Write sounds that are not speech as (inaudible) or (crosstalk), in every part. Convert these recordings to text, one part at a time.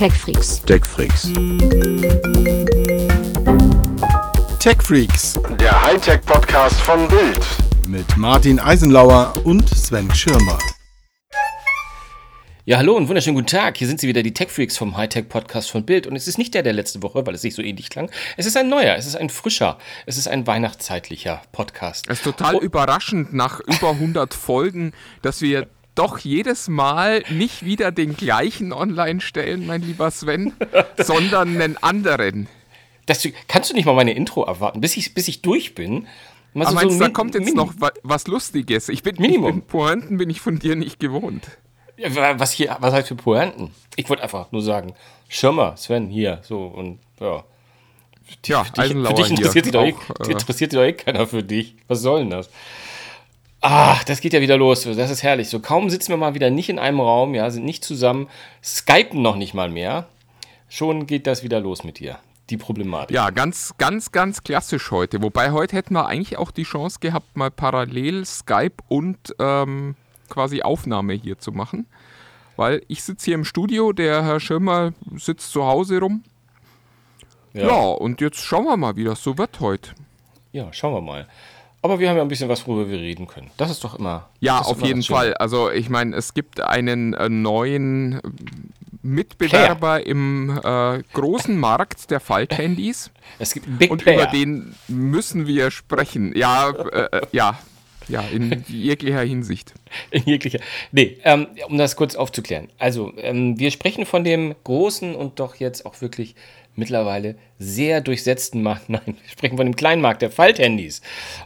TechFreaks. TechFreaks. TechFreaks Der Hightech-Podcast von Bild. mit Martin Eisenlauer und Sven Schirmer. Ja, hallo und wunderschönen guten Tag. Hier sind sie wieder, die Tech-Freaks vom Hightech-Podcast von Bild. Und es ist nicht der der letzte Woche, weil es sich so ähnlich klang. Es ist ein neuer, es ist ein frischer, es ist ein weihnachtszeitlicher Podcast. Es ist total Oh. überraschend nach über 100 Folgen, dass wir doch jedes Mal nicht wieder den gleichen online stellen, mein lieber Sven, (laughs) sondern einen anderen. Das, kannst du nicht mal meine Intro abwarten, bis ich, bis ich durch bin? Mal Aber so- so meinst du, da Min- kommt jetzt Mini- noch wa was Lustiges? Ich bin, ich Minimum. bin Pointen bin ich von dir nicht gewohnt. Ja, wa- Was hier, was heißt für Pointen? Ich wollte einfach nur sagen, Schirmer, Sven, hier, so und ja. Tja, Für dich, für dich interessiert, sich doch eh, äh, interessiert doch eh keiner für dich. Was soll denn das? Ach, das geht ja wieder los. Das ist herrlich. So kaum sitzen wir mal wieder nicht in einem Raum, ja, sind nicht zusammen, skypen noch nicht mal mehr. Schon geht das wieder los mit dir. Die Problematik. Ja, ganz, ganz, ganz klassisch heute. Wobei heute hätten wir eigentlich auch die Chance gehabt, mal parallel Skype und ähm, quasi Aufnahme hier zu machen. Weil ich sitze hier im Studio, der Herr Schirmer sitzt zu Hause rum. Ja. und jetzt schauen wir mal, wie das so wird heute. Ja, schauen wir mal. Aber wir haben ja ein bisschen was, worüber wir reden können. Das ist doch immer. Ja, auf immer jeden. Fall. Also ich meine, es gibt einen äh, neuen äh, Mitbewerber im äh, großen Markt der Falthandys. (laughs) Es gibt Big Und Player. über den müssen wir sprechen. Ja, äh, äh, ja, ja, in jeglicher Hinsicht. (laughs) In jeglicher. Nee, ähm, um das kurz aufzuklären. Also, ähm, wir sprechen von dem großen und doch jetzt auch wirklich mittlerweile sehr durchsetzten Markt. (laughs) Nein, wir sprechen von dem kleinen Markt der Falthandys.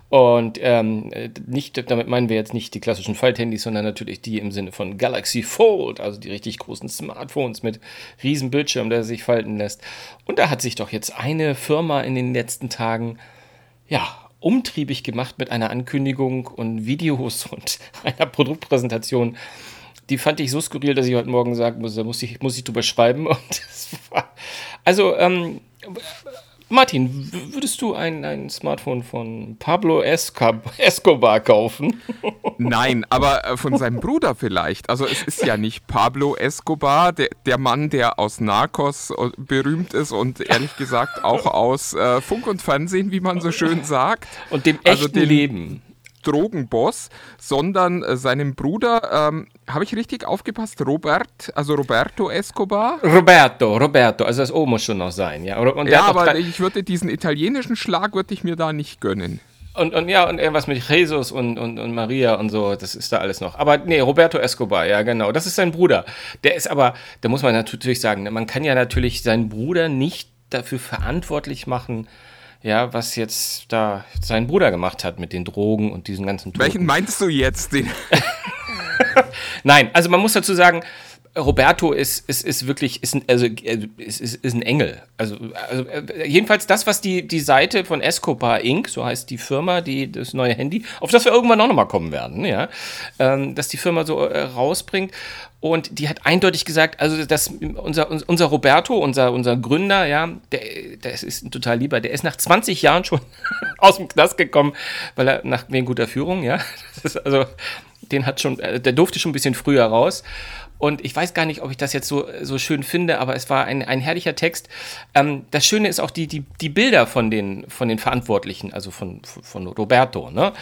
Und ähm, äh, nicht, damit meinen wir jetzt nicht die klassischen Falthandys, sondern natürlich die im Sinne von Galaxy Fold, also die richtig großen Smartphones mit riesen Bildschirm, der sich falten lässt. Und da hat sich doch jetzt eine Firma in den letzten Tagen ja, umtriebig gemacht mit einer Ankündigung und Videos (laughs) und einer Produktpräsentation. Die fand ich so skurril, dass ich heute Morgen sagen muss, da muss ich, muss ich drüber schreiben. (laughs) Also, ähm, Martin, würdest du ein, ein Smartphone von Pablo Escob (laughs) Escobar kaufen? (laughs) Nein, aber äh, von seinem Bruder vielleicht. Also es ist ja nicht Pablo Escobar, der, der Mann, der aus Narcos äh, berühmt ist und ehrlich gesagt auch aus äh, Funk und Fernsehen, wie man so schön sagt. Und dem echten Also den- Leben. Drogenboss, sondern äh, seinem Bruder, ähm, habe ich richtig aufgepasst, Robert, also Roberto Escobar. Roberto, Roberto, also das O muss schon noch sein, ja. Ja, aber ich würde diesen italienischen Schlag würde ich mir da nicht gönnen. Und, und ja, und irgendwas mit Jesus und, und, und Maria und so, das ist da alles noch. Aber nee, Roberto Escobar, ja, genau. Das ist sein Bruder. Der ist aber, da muss man natürlich sagen, ne, man kann ja natürlich seinen Bruder nicht dafür verantwortlich machen, ja, was jetzt da sein Bruder gemacht hat mit den Drogen und diesen ganzen Toten. Welchen meinst du jetzt? Den (laughs) Nein, also man muss dazu sagen, Roberto ist, ist, ist wirklich, ist ein, also, ist, ist, ist ein Engel. Also, also äh, jedenfalls das, was die, die Seite von Escobar Inc., so heißt die Firma, die das neue Handy, auf das wir irgendwann auch nochmal kommen werden, ja, ähm, dass die Firma so äh, rausbringt. Und die hat eindeutig gesagt, also dass unser, unser Roberto, unser, unser Gründer, ja, der, der ist ein total lieber, der ist nach 20 Jahren schon (laughs) aus dem Knast gekommen, weil er nach wegen guter Führung, ja. Das also, den hat schon, äh, der durfte schon ein bisschen früher raus. Und ich weiß gar nicht, ob ich das jetzt so, so schön finde, aber es war ein, ein herrlicher Text. Ähm, das Schöne ist auch die, die, die Bilder von den, von den Verantwortlichen, also von, von Roberto. Ne?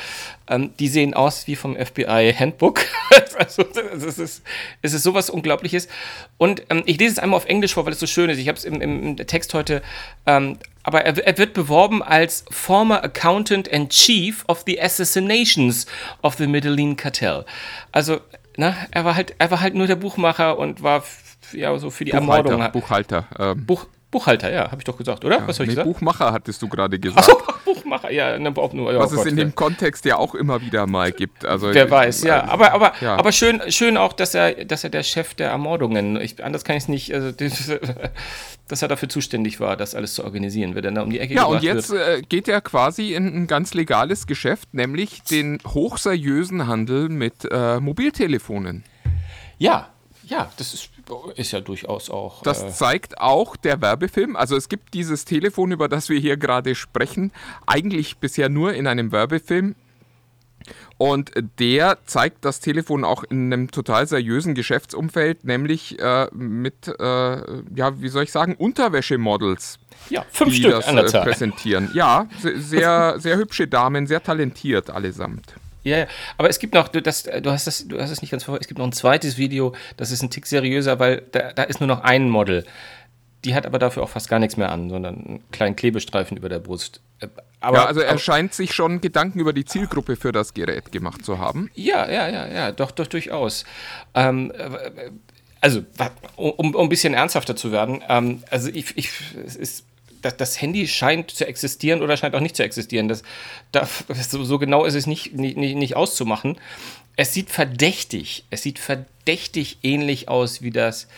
Ähm, die sehen aus wie vom FBI Handbook. (laughs) also, es ist, es ist sowas Unglaubliches. Und ähm, ich lese es einmal auf Englisch vor, weil es so schön ist. Ich habe es im, im, im Text heute. Ähm, aber er, er wird beworben als Former Accountant and Chief of the Assassinations of the Medellin Cartel. Also, na, er war halt, er war halt nur der Buchmacher und war ja so für die Ermordung. Buchhalter. Buchhalter. Ähm, Buch, Buchhalter, ja, habe ich doch gesagt, oder? Was habe ich nee, gesagt? Buchmacher hattest du gerade gesagt. Achso, (laughs) Buchmacher, ja, ne, auch nur. Ja, was oh es Gott, in ja. dem Kontext ja auch immer wieder mal gibt. Also, Wer weiß, ja. äh, Aber, aber, ja. aber schön, schön auch, dass er, dass er der Chef der Ermordungen, ich, anders kann ich es nicht, also, (laughs) das, dass er dafür zuständig war, das alles zu organisieren, wer dann da um die Ecke Ja, und jetzt wird. äh, geht er quasi in ein ganz legales Geschäft, nämlich den hochseriösen Handel mit äh, Mobiltelefonen. Ja, ja, das ist, ist ja durchaus auch. Das äh, zeigt auch der Werbefilm. Also es gibt dieses Telefon, über das wir hier gerade sprechen, eigentlich bisher nur in einem Werbefilm. Und der zeigt das Telefon auch in einem total seriösen Geschäftsumfeld, nämlich äh, mit, äh, ja, wie soll ich sagen, Unterwäschemodels. Ja, fünf die Stück das an der äh, Zahl. präsentieren. Ja, se- sehr, (laughs) sehr hübsche Damen, sehr talentiert allesamt. Ja, ja, aber es gibt noch, du, das, du hast das, du hast es nicht ganz verfolgt, es gibt noch ein zweites Video, das ist ein Tick seriöser, weil da, da ist nur noch ein Model. Die hat aber dafür auch fast gar nichts mehr an, sondern einen kleinen Klebestreifen über der Brust. Äh, Aber, ja, also er aber, scheint sich schon Gedanken über die Zielgruppe für das Gerät gemacht zu haben. ja, ja, ja, ja, doch, doch, durchaus. Ähm, äh, also, um, um ein bisschen ernsthafter zu werden, ähm, also ich, ich, es ist, das, das Handy scheint zu existieren oder scheint auch nicht zu existieren. Das, da, so, so genau ist es nicht, nicht, nicht auszumachen. Es sieht verdächtig, es sieht verdächtig ähnlich aus wie das,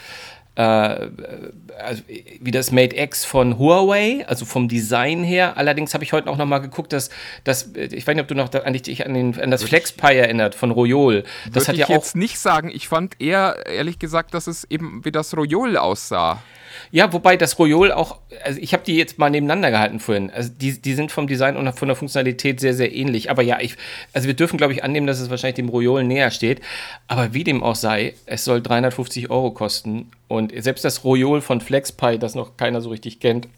äh, also, wie das Mate X von Huawei, also vom Design her. Allerdings habe ich heute auch noch mal geguckt, dass, dass ich weiß nicht, ob du noch da, an, dich an, den, an das FlexPi erinnert von Royol. Das hat ich ja auch jetzt nicht sagen. Ich fand eher, ehrlich gesagt, dass es eben wie das Royol aussah. Ja, wobei das Royol auch, also ich habe die jetzt mal nebeneinander gehalten vorhin. Also die, die sind vom Design und von der Funktionalität sehr, sehr ähnlich. Aber ja, ich, also wir dürfen, glaube ich, annehmen, dass es wahrscheinlich dem Royol näher steht. Aber wie dem auch sei, es soll 350 Euro kosten. Und selbst das Royol von FlexPi, das noch keiner so richtig kennt,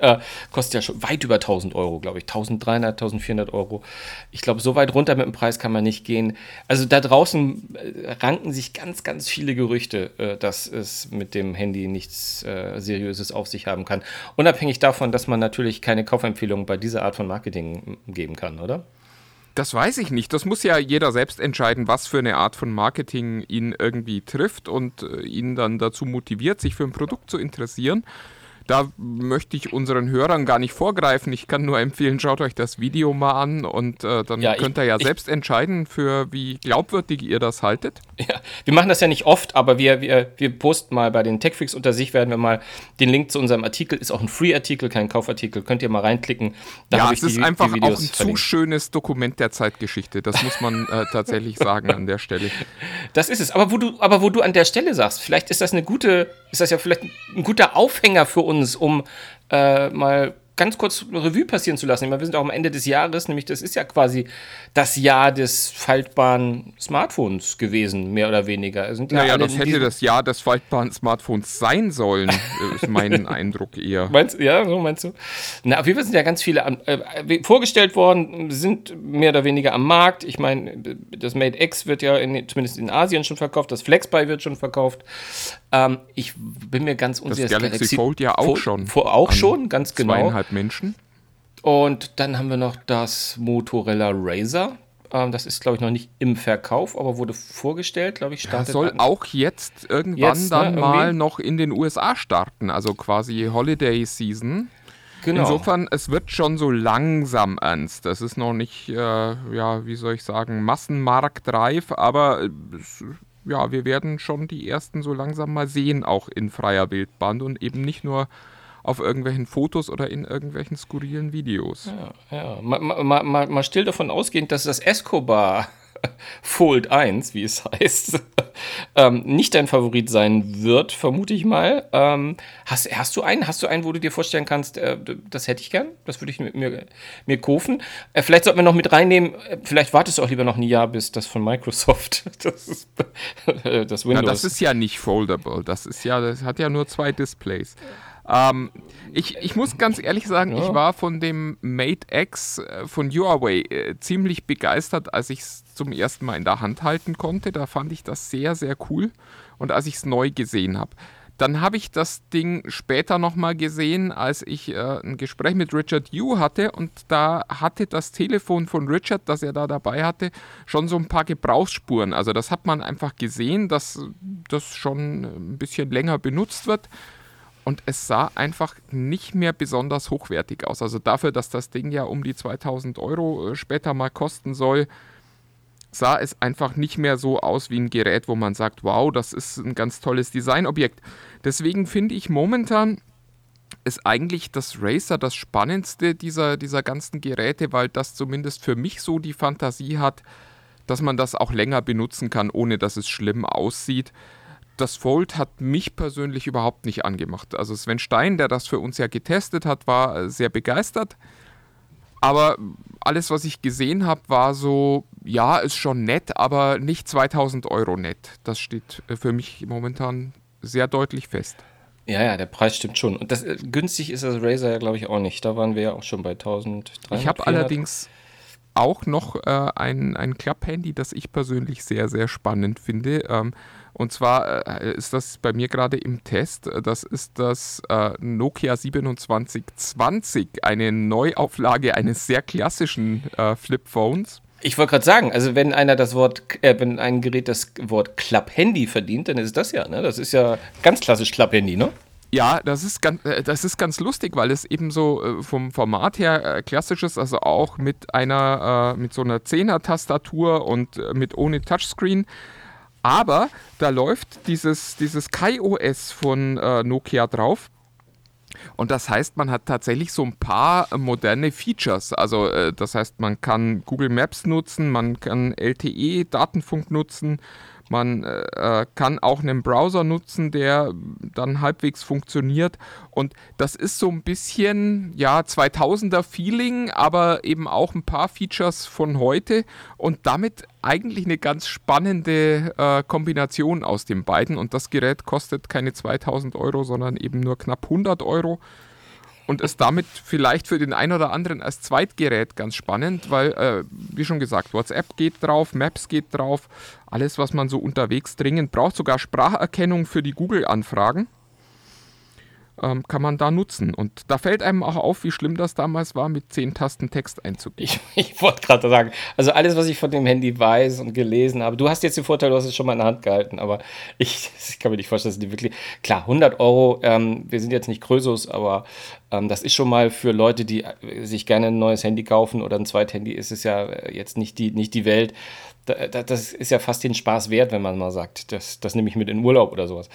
äh, kostet ja schon weit über 1000 Euro, glaube ich. 1300, 1400 Euro. Ich glaube, so weit runter mit dem Preis kann man nicht gehen. Also da draußen äh, ranken sich ganz, ganz viele Gerüchte, äh, dass es mit dem Handy nichts äh, Seriöses auf sich haben kann. Unabhängig davon, dass man natürlich keine Kaufempfehlungen bei dieser Art von Marketing geben kann, oder? Das weiß ich nicht. Das muss ja jeder selbst entscheiden, was für eine Art von Marketing ihn irgendwie trifft und äh, ihn dann dazu motiviert, sich für ein Produkt zu interessieren. Da möchte ich unseren Hörern gar nicht vorgreifen. Ich kann nur empfehlen, schaut euch das Video mal an und äh, dann Ja, könnt ihr ja ich- selbst entscheiden, für wie glaubwürdig ihr das haltet. Ja, wir machen das ja nicht oft, aber wir, wir, wir posten mal bei den Techfreaks unter sich, werden wir mal den Link zu unserem Artikel, ist auch ein Free-Artikel, kein Kaufartikel, könnt ihr mal reinklicken. Da ja, es ist einfach auch ein zu verlinkt. schönes Dokument der Zeitgeschichte. Das muss man äh, tatsächlich sagen an der Stelle. (laughs) Das ist es. Aber wo du, aber wo du an der Stelle sagst, vielleicht ist das eine gute, ist das ja vielleicht ein guter Aufhänger für uns, um äh, mal ganz kurz Revue passieren zu lassen. Ich meine, wir sind auch am Ende des Jahres, nämlich das ist ja quasi das Jahr des faltbaren Smartphones gewesen, mehr oder weniger. Sind ja Naja, das hätte das Jahr des faltbaren Smartphones sein sollen, äh, (laughs) ist mein Eindruck eher. Meinst, ja, so meinst du? Na, auf jeden Fall sind ja ganz viele am, äh, vorgestellt worden, sind mehr oder weniger am Markt. Ich meine, das Mate X wird ja in, zumindest in Asien schon verkauft, das FlexBuy wird schon verkauft. Ähm, ich bin mir ganz unsicher. Galaxy Fold ja auch Fold- schon Fold auch schon, ganz genau. Zweieinhalb Menschen. Und dann haben wir noch das Motorola Razer. Ähm, das ist, glaube ich, noch nicht im Verkauf, aber wurde vorgestellt, glaube ich, Das startet soll an- auch jetzt irgendwann Jetzt, ne, dann irgendwie? mal noch in den USA starten, also quasi Holiday Season. genau. Insofern, es wird schon so langsam ernst. Das ist noch nicht, äh, ja, wie soll ich sagen, massenmarktreif, aber äh, es, ja, wir werden schon die ersten so langsam mal sehen, auch in freier Wildbahn und eben nicht nur auf irgendwelchen Fotos oder in irgendwelchen skurrilen Videos. Ja, mal, mal, mal, mal still davon ausgehend, dass das Escobar (laughs) Fold 1, wie es heißt, (laughs) ähm, nicht dein Favorit sein wird, vermute ich mal. Ähm, hast, hast du einen? Hast du einen, wo du dir vorstellen kannst, äh, das hätte ich gern? Das würde ich mir, mir, mir kaufen. Äh, vielleicht sollten wir noch mit reinnehmen, äh, vielleicht wartest du auch lieber noch ein Jahr, bis das von Microsoft, (laughs) das ist das Windows. das ist ja nicht foldable. Das ist ja, das hat ja nur zwei Displays. Ähm, ich, ich muss ganz ehrlich sagen, ich war von dem Mate X äh, von Huawei äh, ziemlich begeistert, als ich es zum ersten Mal in der Hand halten konnte. Da fand ich das sehr, sehr cool. Und als ich es neu gesehen habe. Dann habe ich das Ding später nochmal gesehen, als ich äh, ein Gespräch mit Richard Yu hatte und da hatte das Telefon von Richard, das er da dabei hatte, schon so ein paar Gebrauchsspuren. Also das hat man einfach gesehen, dass das schon ein bisschen länger benutzt wird und es sah einfach nicht mehr besonders hochwertig aus. Also dafür, dass das Ding ja um die 2000 Euro äh, später mal kosten soll, sah es einfach nicht mehr so aus wie ein Gerät, wo man sagt, wow, das ist ein ganz tolles Designobjekt. Deswegen finde ich momentan ist eigentlich das Racer das spannendste dieser, dieser ganzen Geräte, weil das zumindest für mich so die Fantasie hat, dass man das auch länger benutzen kann, ohne dass es schlimm aussieht. Das Fold hat mich persönlich überhaupt nicht angemacht. Also Sven Stein, der das für uns ja getestet hat, war äh, sehr begeistert. Aber alles, was ich gesehen habe, war so, ja, ist schon nett, aber nicht 2000 Euro nett. Das steht äh, für mich momentan sehr deutlich fest. Ja, ja, der Preis stimmt schon. Und das, äh, günstig ist das Razer ja, glaube ich, auch nicht. Da waren wir ja auch schon bei 1300. Ich habe allerdings auch noch äh, ein, ein Klapp-Handy, das ich persönlich sehr, sehr spannend finde. Ähm, und zwar äh, ist das bei mir gerade im Test. Das ist das äh, Nokia 2720, eine Neuauflage eines sehr klassischen äh, Flip-Phones. Ich wollte gerade sagen, also wenn einer das Wort, äh, wenn ein Gerät das Wort Klapp-Handy verdient, dann ist das ja, ne? Das ist ja ganz klassisch Klapp-Handy, ne? Ja, das ist ganz, äh, das ist ganz lustig, weil es eben so äh, vom Format her klassisch ist, also auch mit einer, mit so einer Zehner-Tastatur und mit ohne Touchscreen. Aber da läuft dieses, dieses KaiOS von Nokia drauf. Und das heißt, man hat tatsächlich so ein paar moderne Features. Also das heißt, man kann Google Maps nutzen, man kann LTE-Datenfunk nutzen, man äh, kann auch einen Browser nutzen, der dann halbwegs funktioniert. Und das ist so ein bisschen, ja, 2000er Feeling, aber eben auch ein paar Features von heute. Und damit eigentlich eine ganz spannende äh, Kombination aus den beiden. Und das Gerät kostet keine 2000 Euro, sondern eben nur knapp 100 Euro und ist damit vielleicht für den einen oder anderen als Zweitgerät ganz spannend, weil, äh, wie schon gesagt, WhatsApp geht drauf, Maps geht drauf, alles, was man so unterwegs dringend braucht, sogar Spracherkennung für die Google-Anfragen ähm, kann man da nutzen. Und da fällt einem auch auf, wie schlimm das damals war, mit zehn Tasten Text einzugeben. Ich, (laughs) ich wollte gerade sagen, also alles, was ich von dem Handy weiß und gelesen habe, du hast jetzt den Vorteil, du hast es schon mal in der Hand gehalten, aber (laughs) ich, ich kann mir nicht vorstellen, dass die wirklich, klar, 100 Euro, ähm, wir sind jetzt nicht Krösus, aber ähm, das ist schon mal für Leute, die äh, sich gerne ein neues Handy kaufen oder ein Zweithandy, ist es ja äh, jetzt nicht die, nicht die Welt. Da, da, das ist ja fast den Spaß wert, wenn man mal sagt, das, das nehme ich mit in Urlaub oder sowas.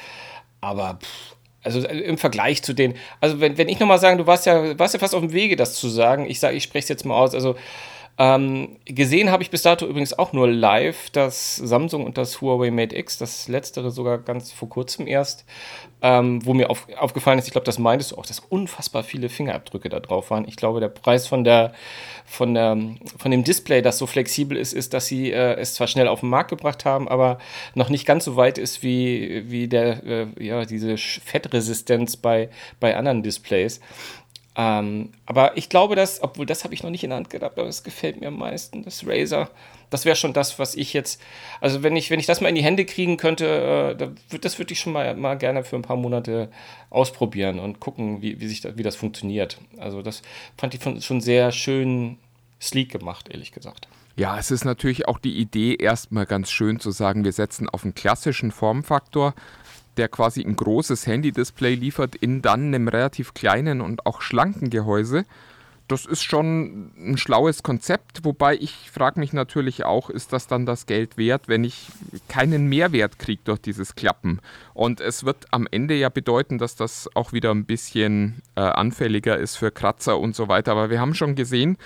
Aber pff, also äh, im Vergleich zu den, also wenn, wenn ich nochmal sagen, du warst ja, warst ja fast auf dem Wege, das zu sagen, ich sage, ich spreche es jetzt mal aus, also ähm, gesehen habe ich bis dato übrigens auch nur live das Samsung und das Huawei Mate X, das letztere sogar ganz vor kurzem erst, ähm, wo mir auf, aufgefallen ist, ich glaube, das meintest du auch, dass unfassbar viele Fingerabdrücke da drauf waren. Ich glaube, der Preis von, der, von, der, von dem Display, das so flexibel ist, ist, dass sie äh, es zwar schnell auf den Markt gebracht haben, aber noch nicht ganz so weit ist wie, wie der, äh, ja, diese Fettresistenz bei, bei anderen Displays. Ähm, aber ich glaube, dass, obwohl das habe ich noch nicht in der Hand gehabt, aber es gefällt mir am meisten, das Razer. Das wäre schon das, was ich jetzt, also wenn ich, wenn ich das mal in die Hände kriegen könnte, äh, das würde ich schon mal, mal gerne für ein paar Monate ausprobieren und gucken, wie, wie, sich da, wie das funktioniert. Also das fand ich schon sehr schön sleek gemacht, ehrlich gesagt. Ja, es ist natürlich auch die Idee, erstmal ganz schön zu sagen, wir setzen auf einen klassischen Formfaktor der quasi ein großes Handy-Display liefert, in dann einem relativ kleinen und auch schlanken Gehäuse. Das ist schon ein schlaues Konzept, wobei ich frage mich natürlich auch, ist das dann das Geld wert, wenn ich keinen Mehrwert kriege durch dieses Klappen? Und es wird am Ende ja bedeuten, dass das auch wieder ein bisschen äh, anfälliger ist für Kratzer und so weiter. Aber wir haben schon gesehen,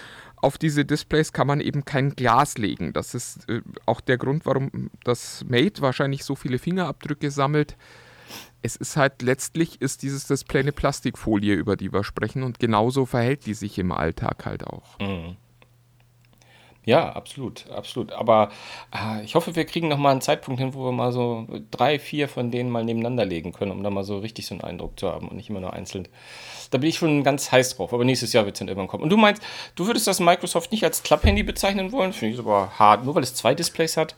auf diese Displays kann man eben kein Glas legen. Das ist äh, auch der Grund, warum das Mate wahrscheinlich so viele Fingerabdrücke sammelt. Es ist halt letztlich ist dieses Display eine Plastikfolie, über die wir sprechen und genauso verhält die sich im Alltag halt auch. Mhm. Ja, absolut, absolut. Aber äh, ich hoffe, wir kriegen noch mal einen Zeitpunkt hin, wo wir mal so drei, vier von denen mal nebeneinander legen können, um da mal so richtig so einen Eindruck zu haben und nicht immer nur einzeln. Da bin ich schon ganz heiß drauf, aber nächstes Jahr wird es dann irgendwann kommen. Und du meinst, du würdest das Microsoft nicht als Klapp-Handy bezeichnen wollen? Finde ich aber hart, nur weil es zwei Displays hat.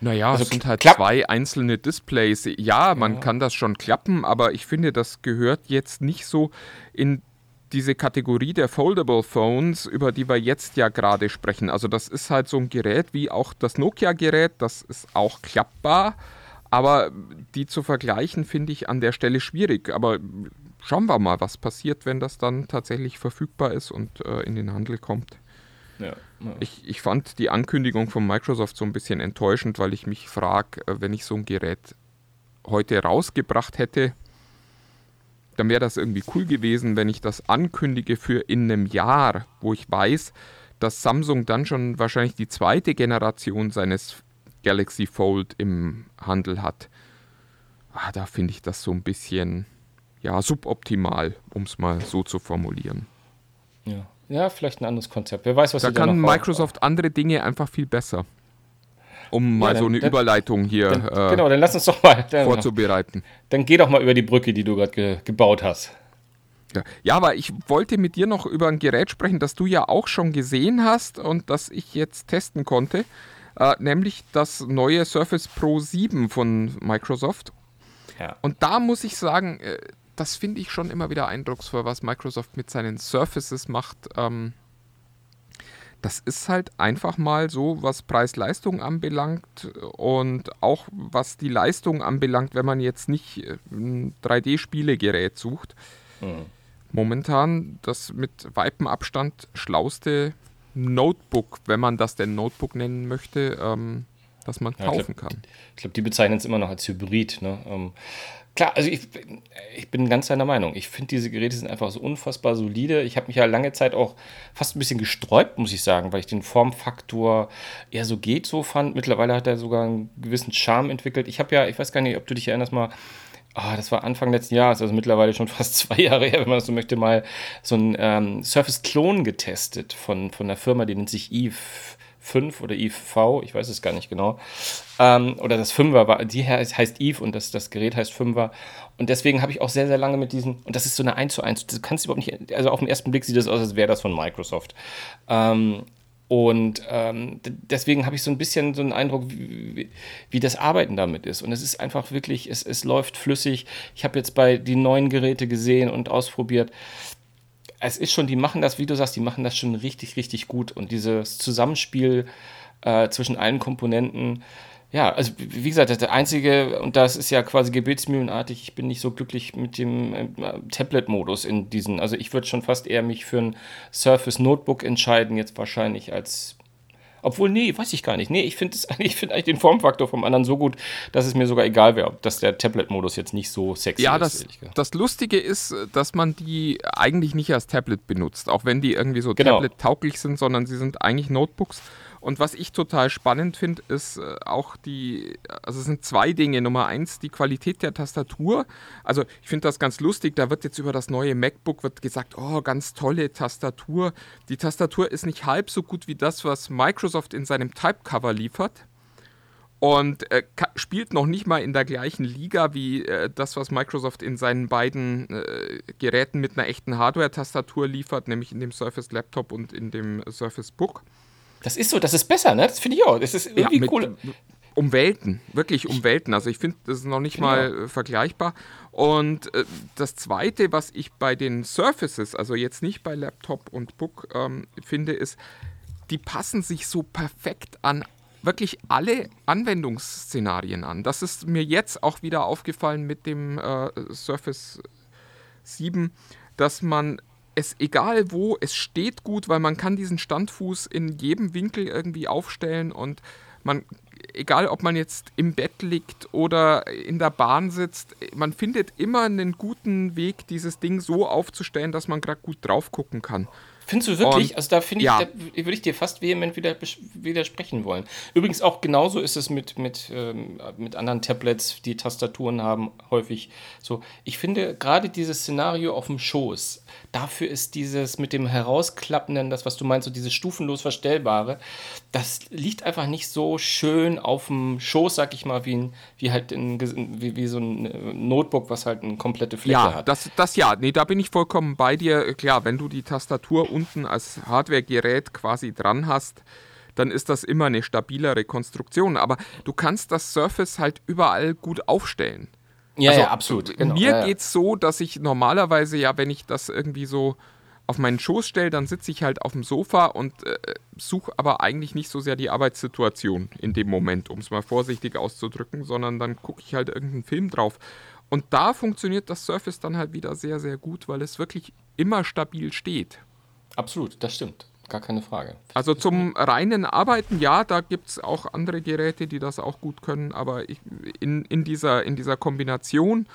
Naja, also es sind halt zwei einzelne Displays. Ja, man ja. kann das schon klappen, aber ich finde, das gehört jetzt nicht so in diese Kategorie der Foldable Phones, über die wir jetzt ja gerade sprechen. Also das ist halt so ein Gerät wie auch das Nokia-Gerät, das ist auch klappbar, aber die zu vergleichen finde ich an der Stelle schwierig. Aber schauen wir mal, was passiert, wenn das dann tatsächlich verfügbar ist und äh, in den Handel kommt. Ja. Ich, ich fand die Ankündigung von Microsoft so ein bisschen enttäuschend, weil ich mich frage, äh, wenn ich so ein Gerät heute rausgebracht hätte, dann wäre das irgendwie cool gewesen, wenn ich das ankündige für in einem Jahr, wo ich weiß, dass Samsung dann schon wahrscheinlich die zweite Generation seines Galaxy Fold im Handel hat. Ah, da finde ich das so ein bisschen ja, suboptimal, um es mal so zu formulieren. Ja, ja, vielleicht ein anderes Konzept. Wer weiß, was Da kann Microsoft andere Dinge einfach viel besser. Um mal dann- so eine dann- Überleitung hier Dann, äh, genau, dann lass uns doch mal. Vorzubereiten. dann geh doch mal über die Brücke, die du gerade ge gebaut hast. Ja. ja, aber ich wollte mit dir noch über ein Gerät sprechen, das du ja auch schon gesehen hast und das ich jetzt testen konnte, äh, nämlich das neue Surface Pro 7 von Microsoft. Ja. Und da muss ich sagen, äh, das finde ich schon immer wieder eindrucksvoll, was Microsoft mit seinen Surfaces macht. Ähm, das ist halt einfach mal so, was Preis-Leistung anbelangt und auch was die Leistung anbelangt, wenn man jetzt nicht äh, ein 3D-Spielegerät sucht. Momentan das mit weitem Abstand schlauste Notebook, wenn man das denn Notebook nennen möchte, ähm, das man Ja, kaufen klar. kann. Ich glaube, die bezeichnen es immer noch als Hybrid. Ne? Ähm, klar, also ich, bin- ich bin ganz deiner Meinung. Ich finde, diese Geräte sind einfach so unfassbar solide. Ich habe mich ja lange Zeit auch fast ein bisschen gesträubt, muss ich sagen, weil ich den Formfaktor eher so geht so fand. Mittlerweile hat er sogar einen gewissen Charme entwickelt. Ich habe ja, ich weiß gar nicht, ob du dich erinnerst mal, Ah, das war Anfang letzten Jahres, also mittlerweile schon (laughs) fast zwei Jahre her, wenn man das so möchte, mal so ein ähm, Surface-Klon getestet von, von einer Firma, die nennt sich Eve 5 oder Eve V, ich weiß es gar nicht genau. Ähm, oder das 5er war, die heißt, Eve und das, das Gerät heißt 5er. Und deswegen habe ich auch sehr, sehr lange mit diesen, und das ist so eine 1 zu 1, du kannst überhaupt nicht, also auf den ersten Blick sieht das aus, als wäre das von Microsoft. Ähm, und ähm, deswegen habe ich so ein bisschen so einen Eindruck, wie, wie, wie das Arbeiten damit ist. Und es ist einfach wirklich, es, es läuft flüssig. Ich habe jetzt bei die neuen Geräte gesehen und ausprobiert. Es ist schon, die machen das, wie du sagst, die machen das schon richtig, richtig gut. Und dieses Zusammenspiel äh, zwischen allen Komponenten, ja, also wie gesagt, das der einzige, und das ist ja quasi gebetsmühlenartig, ich bin nicht so glücklich mit dem äh, Tablet-Modus in diesen, also ich würde schon fast eher mich für ein Surface Notebook entscheiden, jetzt wahrscheinlich als, obwohl, nee, weiß ich gar nicht, nee, ich finde (laughs) finde eigentlich den Formfaktor vom anderen so gut, dass es mir sogar egal wäre, ob das der Tablet-Modus jetzt nicht so sexy Ja, ist. das, ehrlich gesagt. das Lustige ist, dass man die eigentlich nicht als Tablet benutzt, auch wenn die irgendwie so Genau. Tablet-tauglich sind, sondern sie sind eigentlich Notebooks. Und was ich total spannend finde, ist äh, auch die, also es sind zwei Dinge. Nummer eins, die Qualität der Tastatur. Also ich finde das ganz lustig, da wird jetzt über das neue MacBook wird gesagt, oh, ganz tolle Tastatur. Die Tastatur ist nicht halb so gut wie das, was Microsoft in seinem Typecover liefert und äh, spielt noch nicht mal in der gleichen Liga wie äh, das, was Microsoft in seinen beiden äh, Geräten mit einer echten Hardware-Tastatur liefert, nämlich in dem Surface Laptop und in dem Surface Book. Das ist so, das ist besser, ne? Das finde ich auch. Das ist irgendwie mit, cool. Um Welten, wirklich um Welten. Also ich finde, das ist noch nicht mal äh, vergleichbar. Und äh, das Zweite, was ich bei den Surfaces, also jetzt nicht bei Laptop und Book, ähm, finde, ist, die passen sich so perfekt an wirklich alle Anwendungsszenarien an. Das ist mir jetzt auch wieder aufgefallen mit dem äh, Surface 7, dass man es egal wo, es steht gut, weil man kann diesen Standfuß in jedem Winkel irgendwie aufstellen und man, egal ob man jetzt im Bett liegt oder in der Bahn sitzt, man findet immer einen guten Weg, dieses Ding so aufzustellen, dass man gerade gut drauf gucken kann. Findest du wirklich? Und- also da finde ich, ja. da würde ich dir fast vehement widersprechen wollen. Übrigens auch genauso ist es mit, mit, ähm, mit anderen Tablets, die Tastaturen haben, häufig so. Ich finde gerade dieses Szenario auf dem Schoß, dafür ist dieses mit dem Herausklappenden, das, was du meinst, so dieses stufenlos Verstellbare, das liegt einfach nicht so schön auf dem Schoß, sag ich mal, wie, ein, wie halt ein, wie, wie so ein äh, Notebook, was halt eine komplette Fläche Ja, hat. das, das ja, nee, da bin ich vollkommen bei dir. Klar, wenn du die Tastatur unten als Hardware-Gerät quasi dran hast, dann ist das immer eine stabilere Konstruktion. Aber du kannst das Surface halt überall gut aufstellen. ja, Also, ja, absolut. Genau. Mir ja, geht's so, dass ich normalerweise ja, wenn ich das irgendwie so auf meinen Schoß stelle, dann sitze ich halt auf dem Sofa und äh, suche aber eigentlich nicht so sehr die Arbeitssituation in dem Moment, um es mal vorsichtig auszudrücken, sondern dann gucke ich halt irgendeinen Film drauf. Und da funktioniert das Surface dann halt wieder sehr, sehr gut, weil es wirklich immer stabil steht. Absolut, das stimmt. Gar keine Frage. Also zum reinen Arbeiten, ja, da gibt es auch andere Geräte, die das auch gut können, aber ich, in, in, dieser, in dieser Kombination,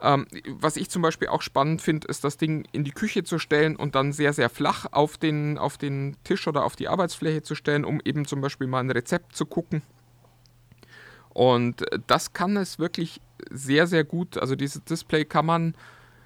ähm, was ich zum Beispiel auch spannend finde, ist das Ding in die Küche zu stellen und dann sehr, sehr flach auf den, auf den Tisch oder auf die Arbeitsfläche zu stellen, um eben zum Beispiel mal ein Rezept zu gucken. Und das kann es wirklich sehr, sehr gut. Also dieses Display kann man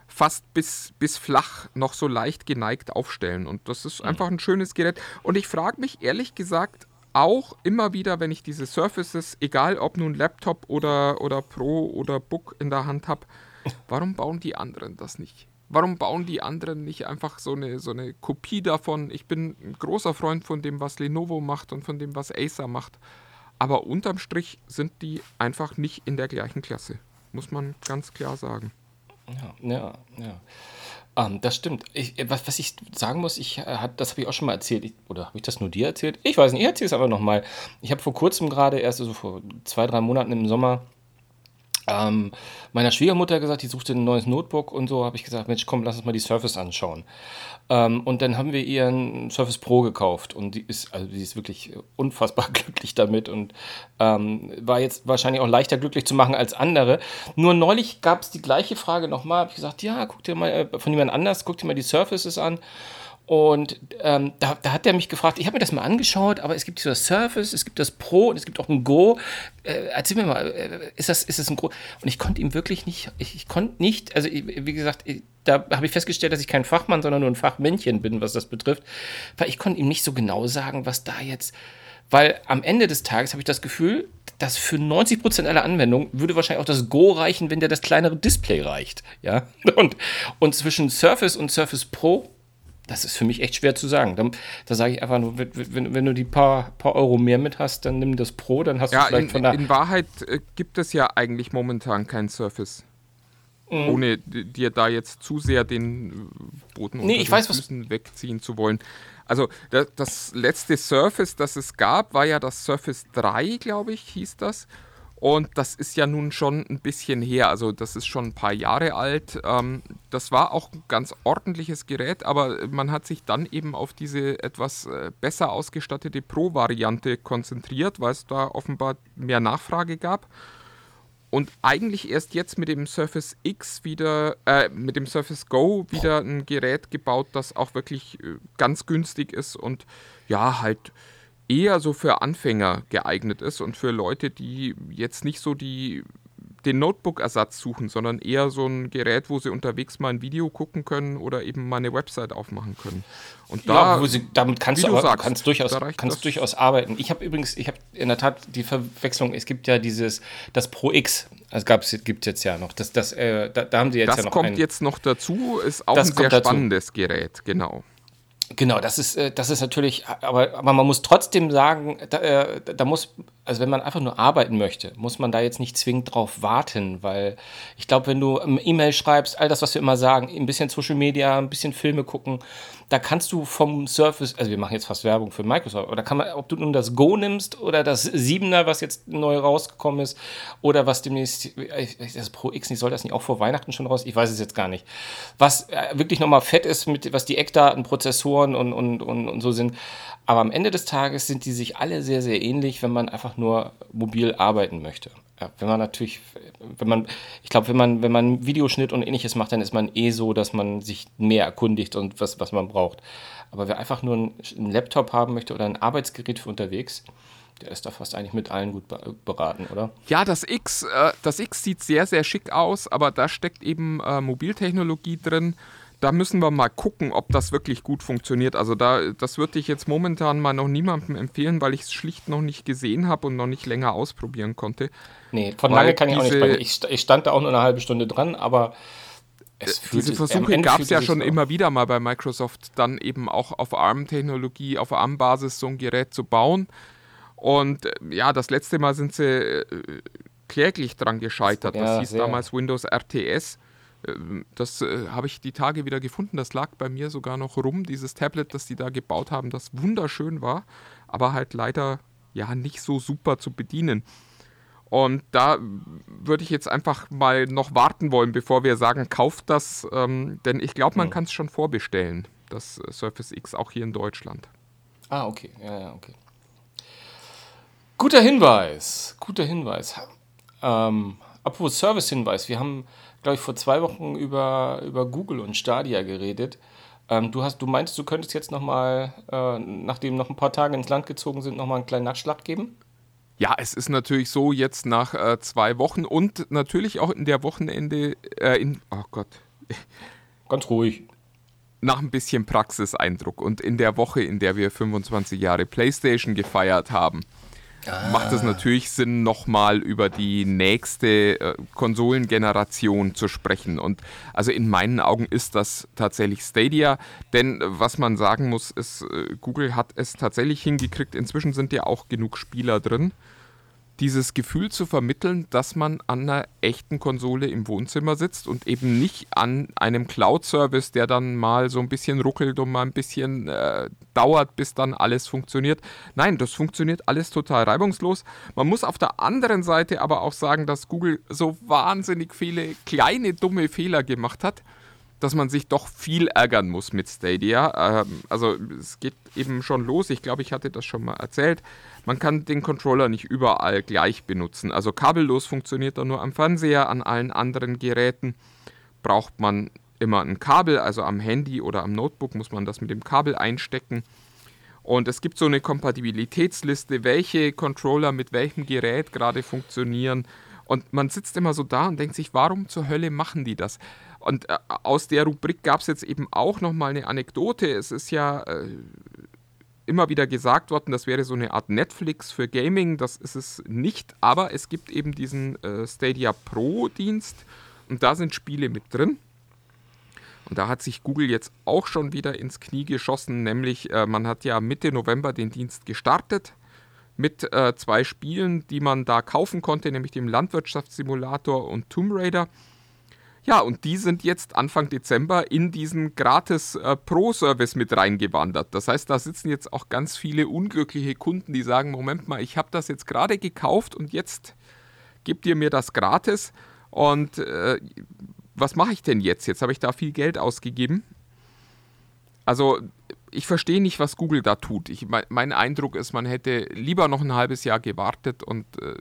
fast bis, bis flach noch so leicht geneigt aufstellen. Und das ist einfach ein schönes Gerät. Und ich frage mich ehrlich gesagt auch immer wieder, wenn ich diese Surfaces, egal ob nun Laptop oder, oder Pro oder Book in der Hand habe, (laughs) warum bauen die anderen das nicht? Warum bauen die anderen nicht einfach so eine, so eine Kopie davon? Ich bin ein großer Freund von dem, was Lenovo macht und von dem, was Acer macht. Aber unterm Strich sind die einfach nicht in der gleichen Klasse. Muss man ganz klar sagen. Ja, ja, ja. Ähm, das stimmt. Ich, äh, was, was ich sagen muss, ich, äh, das habe ich auch schon mal erzählt. Ich, oder habe ich das nur dir erzählt? Ich weiß nicht, ich erzähle es aber nochmal. Ich habe vor kurzem gerade, erst so also vor zwei, drei Monaten im Sommer, ähm, meiner Schwiegermutter gesagt, die suchte ein neues Notebook und so habe ich gesagt, Mensch, komm, lass uns mal die Surface anschauen. Ähm, und dann haben wir ihr ein Surface Pro gekauft und die ist, also die ist wirklich unfassbar (laughs) glücklich damit und ähm, war jetzt wahrscheinlich auch leichter glücklich zu machen als andere. Nur neulich gab es die gleiche Frage nochmal, habe ich gesagt, ja, guck dir mal äh, von jemand anders, guck dir mal die Surfaces an. Und ähm, da, da, hat er mich gefragt, ich habe mir das mal angeschaut, aber es gibt dieser Surface, es gibt das Pro und es gibt auch ein Go. Äh, erzähl mir mal, äh, ist, das, ist das ein Go? Und ich konnte ihm wirklich nicht, ich, ich konnte nicht, also ich, wie gesagt, ich, da habe ich festgestellt, dass ich kein Fachmann, sondern nur ein Fachmännchen bin, was das betrifft, weil ich konnte ihm nicht so genau sagen, was da jetzt, weil am Ende des Tages habe ich das Gefühl, dass für 90% aller Anwendungen würde wahrscheinlich auch das Go reichen, wenn der das kleinere Display reicht. Ja? (laughs) Und, und zwischen Surface und Surface Pro das ist für mich echt schwer zu sagen. Da, da sage ich einfach nur, wenn, wenn, du die paar, paar Euro mehr mit hast, dann nimm das Pro, dann hast ja, du vielleicht in, von der. In Wahrheit äh, gibt es ja eigentlich momentan kein Surface. Mhm. Ohne dir da jetzt zu sehr den äh, Boden nee, unter weiß, Füßen wegziehen zu wollen. Also das, das letzte Surface, das es gab, war ja das Surface 3, glaube ich, hieß das. Und das ist ja nun schon ein bisschen her, also das ist schon ein paar Jahre alt. Ähm, das war auch ein ganz ordentliches Gerät, aber man hat sich dann eben auf diese etwas äh, besser ausgestattete Pro-Variante konzentriert, weil es da offenbar mehr Nachfrage gab. Und eigentlich erst jetzt mit dem Surface X wieder, äh, mit dem Surface Go wieder ein Gerät gebaut, das auch wirklich äh, ganz günstig ist und ja, halt eher so für Anfänger geeignet ist und für Leute, die jetzt nicht so die, den Notebook-Ersatz suchen, sondern eher so ein Gerät, wo sie unterwegs mal ein Video gucken können oder eben mal eine Website aufmachen können. Und da, ja, sie, damit kannst du, aber, sagst, kannst durchaus, kannst durchaus arbeiten. Ich habe übrigens, ich habe in der Tat die Verwechslung, es gibt ja dieses, das Pro X, also gibt es jetzt ja noch, das, das, äh, da, da, haben sie jetzt das ja noch kommt ein, jetzt noch dazu, ist auch ein sehr spannendes Gerät, genau. Genau, das ist, äh, das ist natürlich, aber, aber man muss trotzdem sagen, da, äh, da muss, also wenn man einfach nur arbeiten möchte, muss man da jetzt nicht zwingend drauf warten, weil ich glaube, wenn du E-Mail schreibst, all das, was wir immer sagen, ein bisschen Social Media, ein bisschen Filme gucken, da kannst du vom Surface, also wir machen jetzt fast Werbung für Microsoft, oder kann man, ob du nun das Go nimmst oder das 7er, was jetzt neu rausgekommen ist, oder was demnächst, das Pro X nicht, soll das nicht auch vor Weihnachten schon raus? Ich weiß es jetzt gar nicht. Was äh, wirklich nochmal fett ist, mit, was die Eckdaten, Prozessoren und, und, und, und so sind. Aber am Ende des Tages sind die sich alle sehr, sehr ähnlich, wenn man einfach nur mobil arbeiten möchte. Ja, wenn man natürlich, wenn man, ich glaube, wenn man, wenn man Videoschnitt und ähnliches macht, dann ist man eh so, dass man sich mehr erkundigt und was, was man braucht. Aber wer einfach nur einen Laptop haben möchte oder ein Arbeitsgerät für unterwegs, der ist da fast eigentlich mit allen gut beraten, oder? Ja, das X, äh, das X sieht sehr, sehr schick aus, aber da steckt eben äh, Mobiltechnologie drin da müssen wir mal gucken, ob das wirklich gut funktioniert. Also da, das würde ich jetzt momentan mal noch niemandem empfehlen, weil ich es schlicht noch nicht gesehen habe und noch nicht länger ausprobieren konnte. Nee, von lange kann ich auch nicht sprechen. Ich, ich, stand da auch nur eine halbe Stunde dran, aber es äh, diese Versuche gab es ja schon immer wieder mal bei Microsoft, dann eben auch auf ARM-Technologie, auf ARM-Basis so ein Gerät zu bauen. Und äh, ja, das letzte Mal sind sie äh, kläglich dran gescheitert. Das ja, hieß sehr. damals Windows RTS. Ähm, das äh, habe ich die Tage wieder gefunden. Das lag bei mir sogar noch rum, dieses Tablet, das die da gebaut haben, das wunderschön war, aber halt leider ja nicht so super zu bedienen. Und da würde ich jetzt einfach mal noch warten wollen, bevor wir sagen, kauft das, ähm, denn ich glaube, man hm. kann es schon vorbestellen, das äh, Surface X auch hier in Deutschland. Ah, okay, ja, ja, okay. Guter Hinweis, guter Hinweis. Ähm, apropos Service-Hinweis, wir haben glaube ich, vor zwei Wochen über, über Google und Stadia geredet. Ähm, du, hast, du meintest, du könntest jetzt nochmal, äh, nachdem noch ein paar Tage ins Land gezogen sind, nochmal einen kleinen Nachschlag geben? Ja, es ist natürlich so, jetzt nach äh, zwei Wochen und natürlich auch in der Wochenende, äh, in, oh Gott, Ganz ruhig. Nach ein bisschen Praxiseindruck und in der Woche, in der wir 25 Jahre PlayStation gefeiert haben, ah. macht es natürlich Sinn, nochmal über die nächste äh, Konsolengeneration zu sprechen. Und also in meinen Augen ist das tatsächlich Stadia, denn was man sagen muss, ist, äh, Google hat es tatsächlich hingekriegt. Inzwischen sind ja auch genug Spieler drin dieses Gefühl zu vermitteln, dass man an einer echten Konsole im Wohnzimmer sitzt und eben nicht an einem Cloud-Service, der dann mal so ein bisschen ruckelt und mal ein bisschen äh, dauert, bis dann alles funktioniert. Nein, das funktioniert alles total reibungslos. Man muss auf der anderen Seite aber auch sagen, dass Google so wahnsinnig viele kleine dumme Fehler gemacht hat dass man sich doch viel ärgern muss mit Stadia. Ähm, also es geht eben schon los. Ich glaube, ich hatte das schon mal erzählt. Man kann den Controller nicht überall gleich benutzen. Also kabellos funktioniert er nur am Fernseher, an allen anderen Geräten braucht man immer ein Kabel, also am Handy oder am Notebook muss man das mit dem Kabel einstecken. Und es gibt so eine Kompatibilitätsliste, welche Controller mit welchem Gerät gerade funktionieren. Und man sitzt immer so da und denkt sich, warum zur Hölle machen die das? Und äh, aus der Rubrik gab es jetzt eben auch nochmal eine Anekdote. Es ist ja äh, immer wieder gesagt worden, das wäre so eine Art Netflix für Gaming. Das ist es nicht, aber es gibt eben diesen äh, Stadia Pro-Dienst und da sind Spiele mit drin. Und da hat sich Google jetzt auch schon wieder ins Knie geschossen, nämlich äh, man hat ja Mitte November den Dienst gestartet mit äh, zwei Spielen, die man da kaufen konnte, nämlich dem Landwirtschaftssimulator und Tomb Raider. Ja, und die sind jetzt Anfang Dezember in diesen gratis äh, Pro-Service mit reingewandert. Das heißt, da sitzen jetzt auch ganz viele unglückliche Kunden, die sagen, Moment mal, ich habe das jetzt gerade gekauft und jetzt gebt ihr mir das gratis. Und äh, was mache ich denn jetzt? Jetzt habe ich da viel Geld ausgegeben. Also ich verstehe nicht, was Google da tut. Ich, mein, mein, Eindruck ist, man hätte lieber noch ein halbes Jahr gewartet und äh,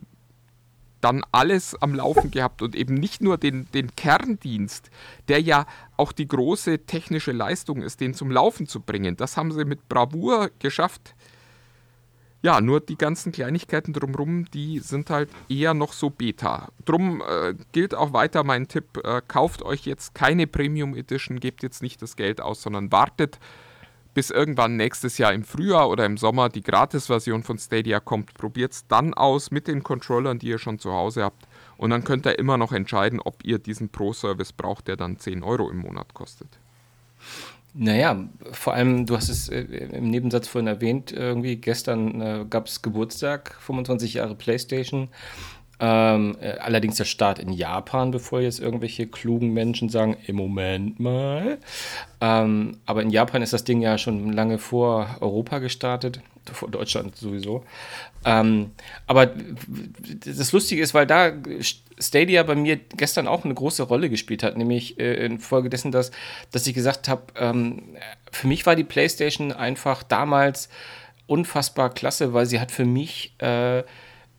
dann alles am Laufen gehabt und eben nicht nur den, den Kerndienst, der ja auch die große technische Leistung ist, den zum Laufen zu bringen. Das haben sie mit Bravour geschafft. Ja, nur die ganzen Kleinigkeiten drumherum, die sind halt eher noch so Beta. Drum äh, gilt auch weiter mein Tipp, äh, kauft euch jetzt keine Premium Edition, gebt jetzt nicht das Geld aus, sondern wartet bis irgendwann nächstes Jahr im Frühjahr oder im Sommer die Gratis-Version von Stadia kommt. Probiert es dann aus mit den Controllern, die ihr schon zu Hause habt. Und dann könnt ihr immer noch entscheiden, ob ihr diesen Pro-Service braucht, der dann 10 Euro im Monat kostet. Naja, vor allem, du hast es äh, im Nebensatz vorhin erwähnt, irgendwie gestern äh, gab es Geburtstag, 25 Jahre PlayStation. Ähm, äh, allerdings der Start in Japan, bevor jetzt irgendwelche klugen Menschen sagen, im Moment mal. Ähm, aber in Japan ist das Ding ja schon lange vor Europa gestartet, vor Deutschland sowieso. Ähm, aber das Lustige ist, weil da Stadia bei mir gestern auch eine große Rolle gespielt hat, nämlich äh, infolgedessen, dass, dass ich gesagt habe, ähm, für mich war die PlayStation einfach damals unfassbar klasse, weil sie hat für mich äh,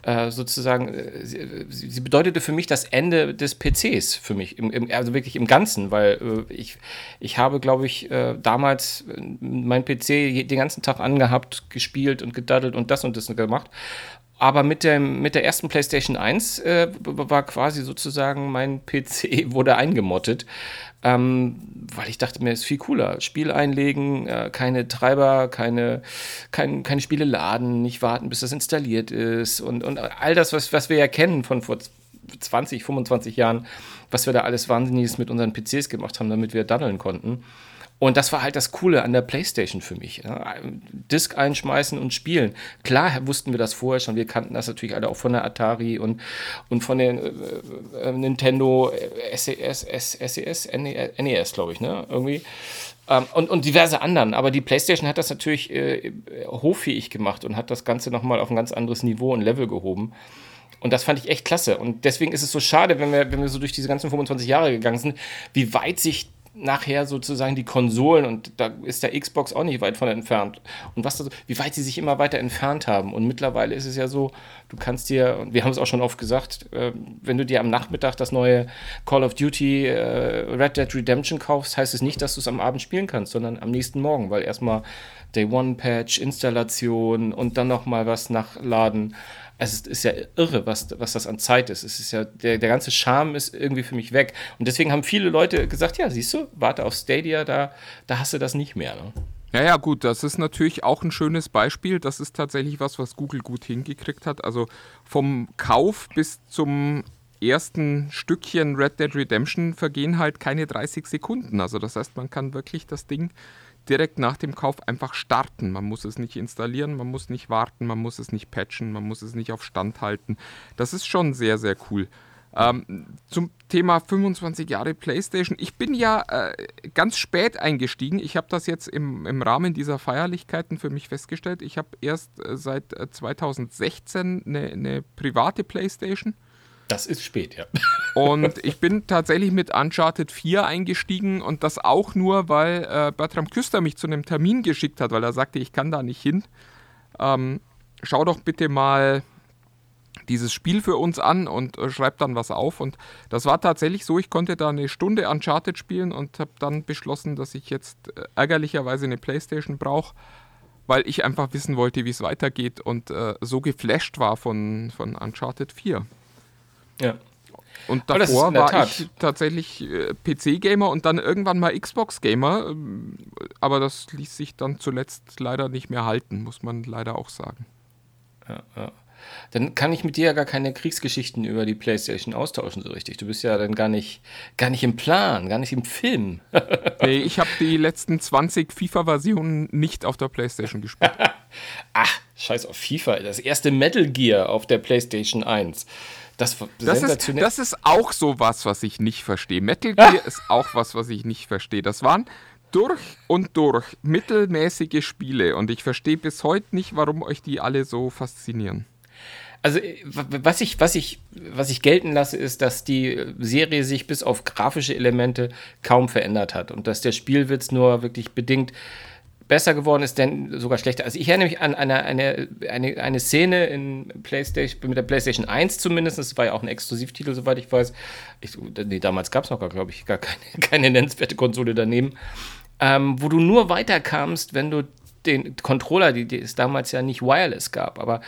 äh, sozusagen, äh, sie, sie, bedeutete für mich das Ende des PCs, für mich, im, im, also wirklich im Ganzen, weil äh, ich, ich habe, glaube ich, äh, damals mein PC den ganzen Tag angehabt, gespielt und gedaddelt und das und das gemacht. Aber mit, dem, mit der ersten PlayStation 1 äh, war quasi sozusagen mein PC (laughs) wurde eingemottet. Ähm, weil ich dachte mir, ist viel cooler. Spiel einlegen, äh, keine Treiber, keine, kein, keine Spiele laden, nicht warten, bis das installiert ist und, und all das, was, was wir ja kennen von vor 20, 25 Jahren, was wir da alles Wahnsinniges mit unseren PCs gemacht haben, damit wir daddeln konnten. Und das war halt das Coole an der PlayStation für mich. Disk einschmeißen und spielen. Klar wussten wir das vorher schon. Wir kannten das natürlich alle auch von der Atari und, und von der äh, äh Nintendo SES, SES, NES, glaube ich, ne? Irgendwie. Ähm, und, und diverse anderen. Aber die PlayStation hat das natürlich äh, hoffähig gemacht und hat das Ganze nochmal auf ein ganz anderes Niveau und Level gehoben. Und das fand ich echt klasse. Und deswegen ist es so schade, wenn wir, wenn wir so durch diese ganzen 25 Jahre gegangen sind, wie weit sich nachher sozusagen die Konsolen und da ist der Xbox auch nicht weit von entfernt. Und was das, wie weit sie sich immer weiter entfernt haben. Und mittlerweile ist es ja so, du kannst dir, und wir haben es auch schon oft gesagt, äh, wenn du dir am Nachmittag das neue Call of Duty äh, Red Dead Redemption kaufst, heißt es nicht, dass du es am Abend spielen kannst, sondern am nächsten Morgen, weil erstmal Day One Patch, Installation und dann nochmal was nachladen. Es ist ja irre, was, was das an Zeit ist. Es ist ja, der, der ganze Charme ist irgendwie für mich weg. Und deswegen haben viele Leute gesagt, ja, siehst du, warte auf Stadia, da, da hast du das nicht mehr. Ne? Ja, ja, gut, das ist natürlich auch ein schönes Beispiel. Das ist tatsächlich was, was Google gut hingekriegt hat. Also vom Kauf bis zum ersten Stückchen Red Dead Redemption vergehen halt keine 30 Sekunden. Also das heißt, man kann wirklich das Ding direkt nach dem Kauf einfach starten. Man muss es nicht installieren, man muss nicht warten, man muss es nicht patchen, man muss es nicht auf Stand halten. Das ist schon sehr, sehr cool. Ähm, zum Thema 25 Jahre PlayStation. Ich bin ja äh, ganz spät eingestiegen. Ich habe das jetzt im, im Rahmen dieser Feierlichkeiten für mich festgestellt. Ich habe erst äh, seit 2016 eine, eine private PlayStation. Das ist spät, ja. Und ich bin tatsächlich mit Uncharted 4 eingestiegen und das auch nur, weil äh, Bertram Küster mich zu einem Termin geschickt hat, weil er sagte, ich kann da nicht hin. Ähm, schau doch bitte mal dieses Spiel für uns an und äh, schreib dann was auf. Und das war tatsächlich so, ich konnte da eine Stunde Uncharted spielen und habe dann beschlossen, dass ich jetzt äh, ärgerlicherweise eine Playstation brauche, weil ich einfach wissen wollte, wie es weitergeht und äh, so geflasht war von, von Uncharted 4. Ja. Und davor war Tat. ich tatsächlich äh, PC-Gamer und dann irgendwann mal Xbox-Gamer. Ähm, aber das ließ sich dann zuletzt leider nicht mehr halten, muss man leider auch sagen. Ja, ja. Dann kann ich mit dir ja gar keine Kriegsgeschichten über die Playstation austauschen, so richtig. Du bist ja dann gar nicht, gar nicht im Plan, gar nicht im Film. (laughs) nee, ich habe die letzten 20 FIFA-Versionen nicht auf der Playstation gespielt. Ach, (laughs) scheiß auf FIFA. Das erste Metal Gear auf der Playstation 1. Das, das, ist, das ist auch so was, was ich nicht verstehe. Metal Gear (laughs) ist auch was, was ich nicht verstehe. Das waren durch und durch mittelmäßige Spiele und ich verstehe bis heute nicht, warum euch die alle so faszinieren. Also äh, was ich, was, ich, was ich gelten lasse, ist, dass die Serie sich bis auf grafische Elemente kaum verändert hat und dass der Spielwitz nur wirklich bedingt besser geworden ist, denn sogar schlechter. Also ich erinnere mich an eine, eine, eine, eine Szene in PlayStation, mit der PlayStation 1 zumindest, das war ja auch ein Exklusivtitel, soweit ich weiß. Ich, nee, damals gab es noch, glaube ich, gar keine, (laughs) keine nennenswerte Konsole daneben, ähm, wo du nur weiterkamst, wenn du den Controller, die, die es damals ja nicht wireless gab, aber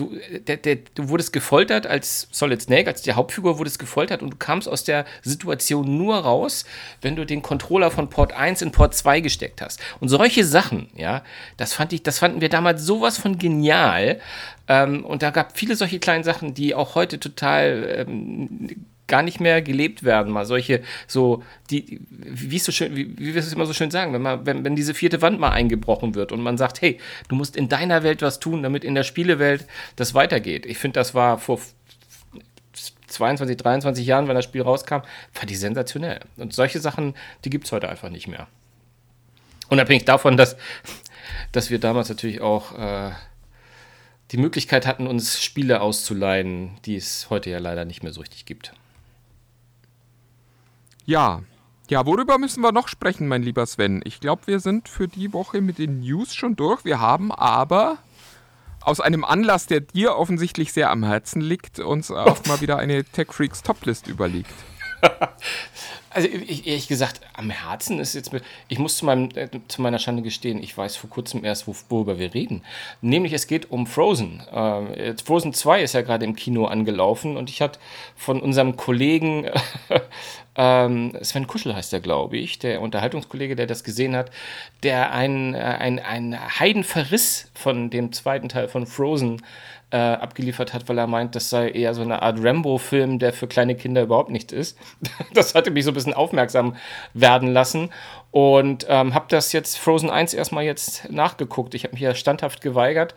du, der, der, du wurdest gefoltert als Solid Snake, als die Hauptfigur wurdest gefoltert und du kamst aus der Situation nur raus, wenn du den Controller von Port 1 in Port 2 gesteckt hast. Und solche Sachen, ja, das fand ich, das fanden wir damals sowas von genial. Ähm, und da gab viele solche kleinen Sachen, die auch heute total ähm, gar nicht mehr gelebt werden. Mal solche, so, die, wie so schön, wie, wie wir es immer so schön sagen, wenn, man, wenn, wenn diese vierte Wand mal eingebrochen wird und man sagt, hey, du musst in deiner Welt was tun, damit in der Spielewelt das weitergeht. Ich finde, das war vor 22, 23 Jahren, wenn das Spiel rauskam, war die sensationell. Und solche Sachen, die gibt es heute einfach nicht mehr. Unabhängig davon, dass, dass wir damals natürlich auch äh, die Möglichkeit hatten, uns Spiele auszuleihen, die es heute ja leider nicht mehr so richtig gibt. Ja, ja, worüber müssen wir noch sprechen, mein lieber Sven? Ich glaube, wir sind für die Woche mit den News schon durch. Wir haben aber aus einem Anlass, der dir offensichtlich sehr am Herzen liegt, uns auch (laughs) mal wieder eine Tech Freaks Toplist überlegt. (laughs) Also ich, ehrlich gesagt, am Herzen ist jetzt mit, ich muss zu, meinem, äh, zu meiner Schande gestehen, ich weiß vor kurzem erst, worüber wir reden. Nämlich es geht um Frozen. Äh, Frozen 2 ist ja gerade im Kino angelaufen und ich hatte von unserem Kollegen (laughs) ähm, Sven Kuschel heißt er, glaube ich, der Unterhaltungskollege, der das gesehen hat, der einen äh, ein, Heidenverriss von dem zweiten Teil von Frozen äh, abgeliefert hat, weil er meint, das sei eher so eine Art Rambo-Film, der für kleine Kinder überhaupt nicht ist. (laughs) das hatte mich so ein bisschen aufmerksam werden lassen und ähm, habe das jetzt Frozen 1 erstmal jetzt nachgeguckt. Ich habe mich ja standhaft geweigert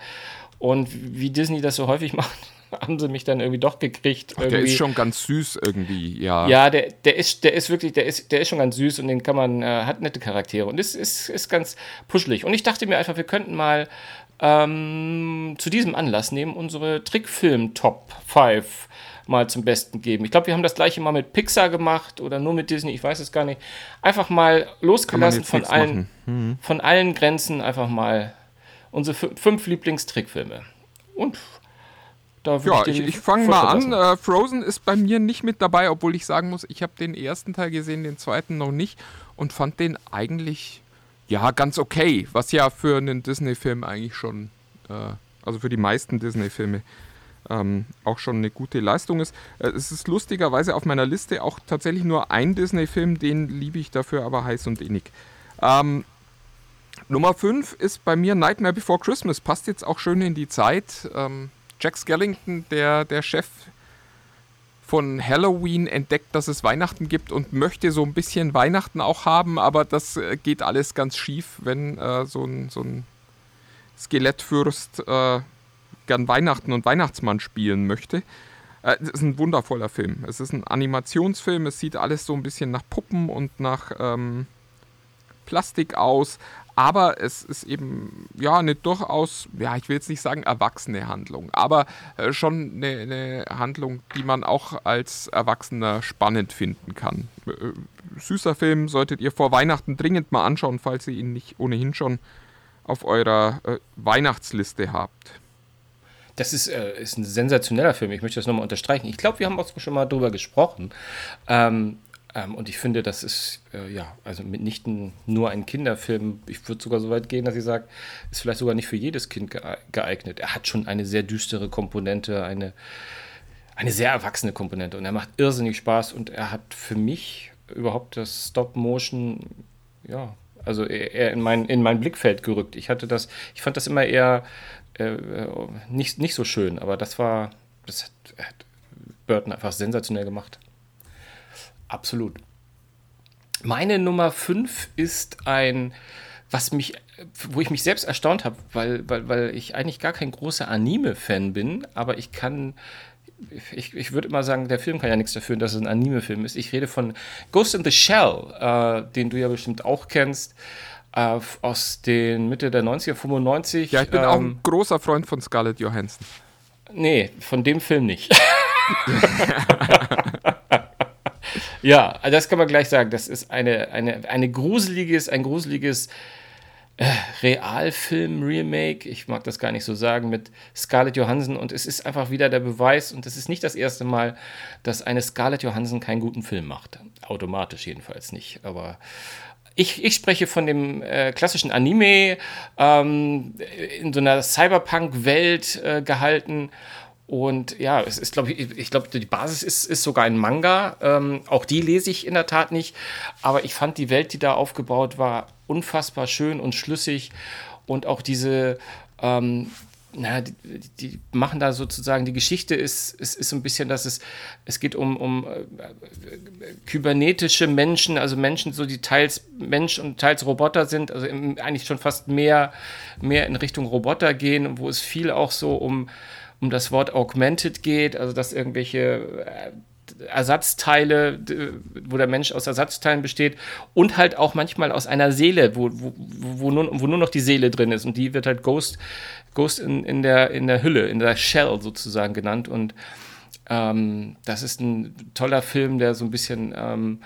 und wie Disney das so häufig (laughs) macht, haben sie mich dann irgendwie doch gekriegt. Ach, der ist schon ganz süß irgendwie, ja. Ja, der, der, ist, der ist wirklich, der ist, der ist schon ganz süß und den kann man, äh, hat nette Charaktere und ist, ist, ist ganz puschelig. Und ich dachte mir einfach, wir könnten mal ähm, zu diesem Anlass nehmen unsere Trickfilm-Top 5 mal zum Besten geben. Ich glaube, wir haben das gleiche mal mit Pixar gemacht oder nur mit Disney, ich weiß es gar nicht. Einfach mal losgelassen von allen, mhm. von allen Grenzen, einfach mal unsere fünf Lieblingstrickfilme. Und da ja, ich, ich fange mal an. Äh, Frozen ist bei mir nicht mit dabei, obwohl ich sagen muss, ich habe den ersten Teil gesehen, den zweiten noch nicht und fand den eigentlich ja, ganz okay, was ja für einen Disney-Film eigentlich schon, äh, also für die meisten Disney-Filme ähm, auch schon eine gute Leistung ist. Äh, es ist lustigerweise auf meiner Liste auch tatsächlich nur ein Disney-Film, den liebe ich dafür aber heiß und innig. Ähm, Nummer 5 ist bei mir Nightmare Before Christmas, passt jetzt auch schön in die Zeit. Ähm, Jack Skellington, der, der Chef von Halloween, entdeckt, dass es Weihnachten gibt und möchte so ein bisschen Weihnachten auch haben, aber das äh, geht alles ganz schief, wenn äh, so, ein, so ein Skelettfürst äh, gern Weihnachten und Weihnachtsmann spielen möchte. Äh, es ist ein wundervoller Film. Es ist ein Animationsfilm, es sieht alles so ein bisschen nach Puppen und nach ähm, Plastik aus, aber es ist eben ja eine durchaus, ja, ich will jetzt nicht sagen erwachsene Handlung, aber äh, schon eine, eine, Handlung, die man auch als Erwachsener spannend finden kann. Äh, süßer Film solltet ihr vor Weihnachten dringend mal anschauen, falls ihr ihn nicht ohnehin schon auf eurer äh, Weihnachtsliste habt. Das ist, ist ein sensationeller Film. Ich möchte das nochmal unterstreichen. Ich glaube, wir haben auch schon mal drüber gesprochen. Ähm, ähm, und ich finde, das ist äh, ja, also mitnichten nur ein Kinderfilm. Ich würde sogar so weit gehen, dass ich sage, ist vielleicht sogar nicht für jedes Kind geeignet. Er hat schon eine sehr düstere Komponente, eine, eine sehr erwachsene Komponente und er macht irrsinnig Spaß und er hat für mich überhaupt das Stop-Motion, ja, also eher in mein, in mein Blickfeld gerückt. Ich hatte das, ich fand das immer eher äh, nicht, nicht so schön, aber das war, das hat, hat Burton einfach sensationell gemacht. Absolut. Meine Nummer 5 ist ein, was mich, wo ich mich selbst erstaunt habe, weil, weil, weil ich eigentlich gar kein großer Anime-Fan bin, aber ich kann, ich, ich würde immer sagen, der Film kann ja nichts dafür, dass es ein Anime-Film ist. Ich rede von Ghost in the Shell, äh, den du ja bestimmt auch kennst, äh, aus den Mitte der 90er, 95. Ja, ich bin ähm, auch ein großer Freund von Scarlett Johansson. Nee, von dem Film nicht. (laughs) (laughs) Ja, das kann man gleich sagen. Das ist eine, eine, eine gruseliges, ein gruseliges äh, Realfilm-Remake. Ich mag das gar nicht so sagen, mit Scarlett Johansson. Und es ist einfach wieder der Beweis, und es ist nicht das erste Mal, dass eine Scarlett Johansson keinen guten Film macht. Automatisch jedenfalls nicht. Aber ich, ich, spreche von dem äh, klassischen Anime ähm, in so einer Cyberpunk-Welt äh, gehalten und ja, es ist, glaube ich, ich glaube, die Basis ist, ist sogar ein Manga. Ähm, auch die lese ich in der Tat nicht. Aber ich fand die Welt, die da aufgebaut war, unfassbar schön und schlüssig. Und auch diese, ähm, naja, die, die, machen da sozusagen, die Geschichte ist, ist, ist so ein bisschen, dass es, es geht um, um äh, kybernetische Menschen, also Menschen, so die teils Mensch und teils Roboter sind, also im, eigentlich schon fast mehr, mehr in Richtung Roboter gehen, wo es viel auch so um um das Wort augmented geht, also dass irgendwelche äh, Ersatzteile, wo der Mensch aus Ersatzteilen besteht und halt auch manchmal aus einer Seele, wo, wo, wo, nur, wo nur noch die Seele drin ist und die wird halt Ghost, Ghost in, in, der, in der Hülle, in der Shell sozusagen genannt und ähm, das ist ein toller Film, der so ein bisschen ähm,